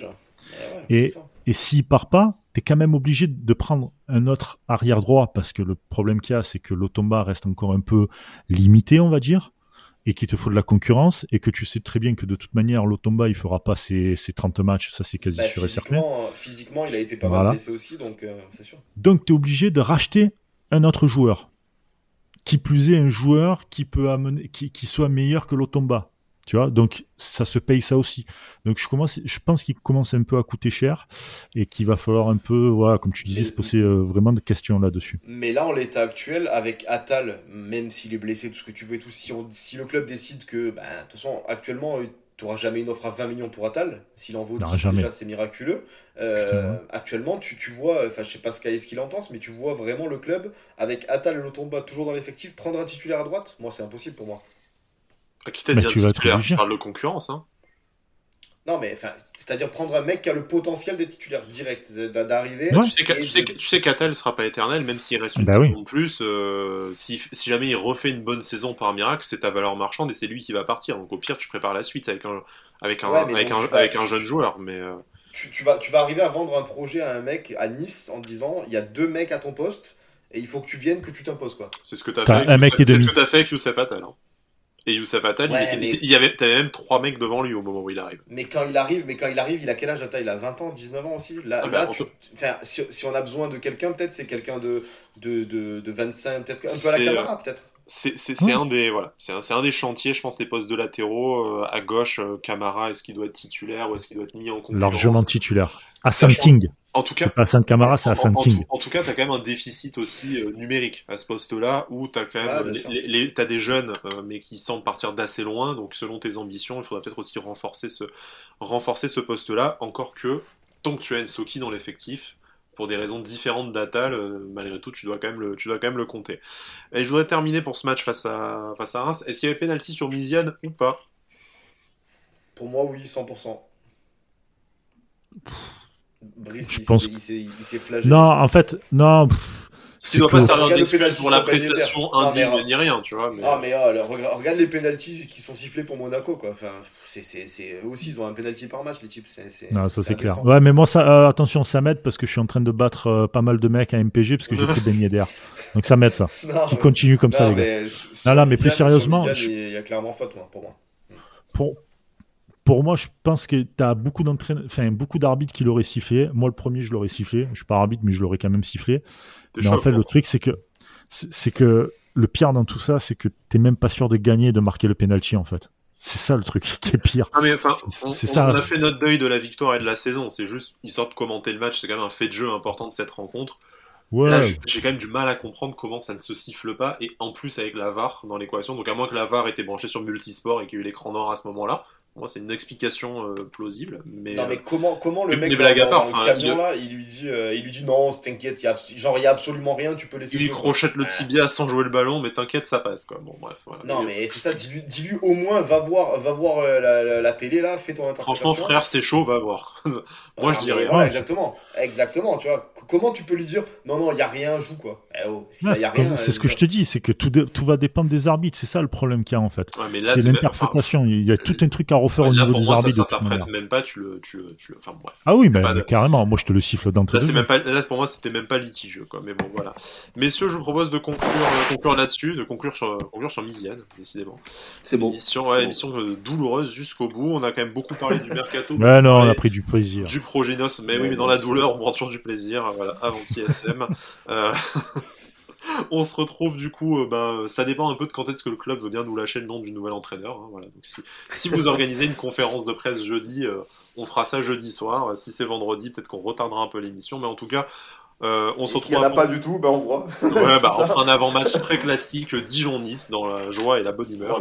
Eh Et-. Et s'il part pas, tu es quand même obligé de prendre un autre arrière droit parce que le problème qu'il y a, c'est que l'Otomba reste encore un peu limité, on va dire, et qu'il te faut de la concurrence et que tu sais très bien que de toute manière, l'Otomba, il fera pas ses, ses 30 matchs, ça c'est quasi Bah, sûr et certain. physiquement, il a été pas mal blessé aussi donc euh, c'est sûr Donc tu es obligé de racheter un autre joueur. Qui plus est un joueur qui peut amener, qui, qui soit meilleur que l'Otomba. Tu vois, donc ça se paye ça aussi. Donc je commence, je pense qu'il commence un peu à coûter cher et qu'il va falloir un peu, voilà, comme tu disais, Mais- se poser euh, vraiment des questions là-dessus. Mais là, en l'état actuel, avec Atal, même s'il est blessé, tout ce que tu veux et tout, si, on, si le club décide que, ben, de toute façon, actuellement, tu n'auras jamais une offre à 20 millions pour Atal, s'il en vaut Non, 10 jamais. déjà, c'est miraculeux. Euh, actuellement, tu, tu vois, enfin, je sais pas ce qu'il en pense, mais tu vois vraiment le club, avec Atal et Lotomba toujours dans l'effectif, prendre un titulaire à droite? Moi, c'est impossible pour moi. À qui t'a Mais dit un tu titulaire. Je parle de concurrence. Hein. Non, mais c'est-à-dire prendre un mec qui a le potentiel des titulaires directs, d'a- d'arriver. Ouais. Tu sais, tu sais, de- que- tu sais qu'Atal sera pas éternel, même s'il reste une Bah oui. saison de plus. euh, si, si jamais il refait une bonne saison par miracle, c'est ta valeur marchande et c'est lui qui va partir. Donc au pire, tu prépares la suite avec un, avec un, Ouais, mais avec donc un, tu vas- avec un tu- jeune joueur. Mais euh, tu, vas, tu vas arriver à vendre un projet à un mec à Nice en disant il y a deux mecs à ton poste et il faut que tu viennes, que tu t'imposes quoi. C'est ce que tu as, fait, un mec c'est ce que as fait avec Youssef Attal. Hein. Et Youssef Attal, il, y avait, même trois mecs devant lui au moment où il arrive. Mais quand il arrive, mais quand il arrive, il a quel âge Attal? Il a 20 ans, 19 ans aussi? Là, ah, là tu, si, si, on a besoin de quelqu'un, peut-être c'est quelqu'un de, de, de, de, 25, peut-être un peu à la caméra, peut-être. C'est un des voilà, c'est un, un, des chantiers, je pense, les postes de latéraux euh, à gauche. Euh, Camara, est-ce qu'il doit être titulaire ou est-ce qu'il doit être mis en concurrence? Largement titulaire. Hassan King. En tout cas, pas Hassan Camara, c'est King. En, tout cas, tu as quand même un déficit aussi euh, numérique à ce poste-là où tu as quand même les, as des jeunes mais qui semblent partir d'assez loin. Donc, selon tes ambitions, il faudra peut-être aussi renforcer ce renforcer ce poste-là. Encore que tant que tu as une Soki dans l'effectif, pour des raisons différentes d'Atal, euh, malgré tout, tu dois, quand même le, tu dois quand même le compter. Et je voudrais terminer pour ce match face à, face à Reims. Est-ce qu'il y avait penalty sur Miziane ou pas? Pour moi, oui, 100%. Brice, il, pense... s'est flagé. Non, en fait, non. Ce qui ne doit pas servir d'excuse pour la prestation indigne ni rien, tu vois. Mais... Ah, mais oh, regarde, les pénalties qui sont sifflés pour Monaco, quoi. Enfin, c'est, eux aussi, ils ont un penalty par match, les types. C'est, non, ça c'est clair. Ouais, mais moi, ça, euh, attention, ça m'aide parce que je suis en train de battre euh, pas mal de mecs à MPG parce que j'ai pris Ben Yedder. Donc ça m'aide, ça. Qui continue comme ça, les gars. non, non, mais plus sérieusement. Il y a clairement faute, moi, pour moi. Pour, pour moi, je pense que tu as beaucoup, enfin, beaucoup d'arbitres qui l'auraient sifflé. Moi, le premier, je l'aurais sifflé. Je suis pas arbitre, mais je l'aurais quand même sifflé. Mais en fait, le truc, c'est que, c'est que le pire dans tout ça, c'est que t'es même pas sûr de gagner et de marquer le penalty, en fait. C'est ça le truc qui est pire. Ah mais enfin, on, ça. on, a fait notre deuil de la victoire et de la saison. C'est juste histoire de commenter le match. C'est quand même un fait de jeu important de cette rencontre. Ouais. Là, j'ai quand même du mal à comprendre comment ça ne se siffle pas. Et en plus, avec la VAR dans l'équation. Donc, à moins que la VAR était branchée sur multisport et qu'il y ait eu l'écran noir à ce moment-là. Moi, c'est une explication euh, plausible. Mais, non, mais comment, comment le mec dans, à part, le camion, il... là, il lui dit, euh, il lui dit non, t'inquiète, y a, genre il n'y a absolument rien, tu peux laisser. Il crochette le tibia sans jouer le ballon, mais t'inquiète, ça passe quoi. Bon, bref. Voilà. Non, mais c'est ça, dis-lui, dis au moins, va voir, va voir euh, la, la, télé là, fais ton interprétation. Franchement, frère, c'est chaud, va voir. Moi, je dirais. Voilà, exactement. Exactement, tu vois. Comment tu peux lui dire non, non, il n'y a rien, joue quoi eh oh, C'est ce que je te dis, c'est que tout, tout va dépendre des arbitres, c'est ça le problème qu'il y a en fait. c'est l'interprétation, il y a tout un truc à refaire au niveau des arbitres ça s'interprète même pas, tu le, tu le, tu Enfin, bref. Ah oui, mais, carrément, moi je te le siffle d'entrée. Là, même pas, là, pour moi, c'était même pas litigieux, quoi. Mais bon, voilà. Messieurs, je vous propose de conclure, euh, conclure là-dessus, de conclure sur, conclure sur Misiane, décidément. C'est bon. Émission, ouais, émission euh, douloureuse jusqu'au bout. On a quand même beaucoup parlé du mercato. ouais, non, on a pris du plaisir. Du projet NOS, mais oui, mais dans la douleur, on prend toujours du plaisir. Voilà, avant TSM. on se retrouve du coup, euh, bah, ça dépend un peu de quand est-ce que le club veut bien nous lâcher le nom du nouvel entraîneur. Hein, voilà. Donc si, vous organisez une conférence de presse jeudi, euh, on fera ça jeudi soir. Si c'est vendredi, peut-être qu'on retardera un peu l'émission, mais en tout cas, euh, on se retrouve. S'il n'y en a pas du tout, ben on voit. Ouais, bah, un avant-match très classique, Dijon-Nice, dans la joie et la bonne humeur.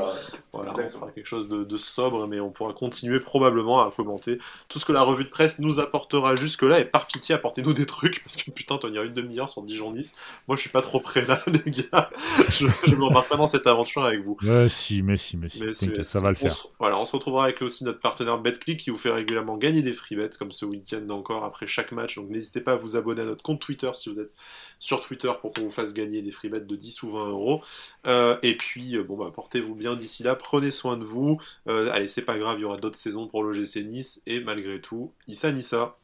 Voilà, on fera quelque chose de, sobre, mais on pourra continuer probablement à commenter tout ce que la revue de presse nous apportera jusque-là. Et par pitié, apportez-nous des trucs, parce que putain, tenir une demi-heure sur Dijon-Nice, moi je suis pas trop prêt là, les gars. Je, je m'embarque pas dans cette aventure avec vous. Ouais, si, mais si, mais si. ça va le faire. voilà, on se retrouvera avec aussi notre partenaire BetClick qui vous fait régulièrement gagner des free bets, comme ce week-end encore après chaque match. Donc n'hésitez pas à vous abonner à notre compte Twitter si vous êtes sur Twitter pour qu'on vous fasse gagner des free bets de 10 ou 20 euros. Euh, et puis, euh, bon, bah, portez-vous bien d'ici là, prenez soin de vous. Euh, allez, c'est pas grave, il y aura d'autres saisons pour le GC Nice. Et malgré tout, Issa Nissa.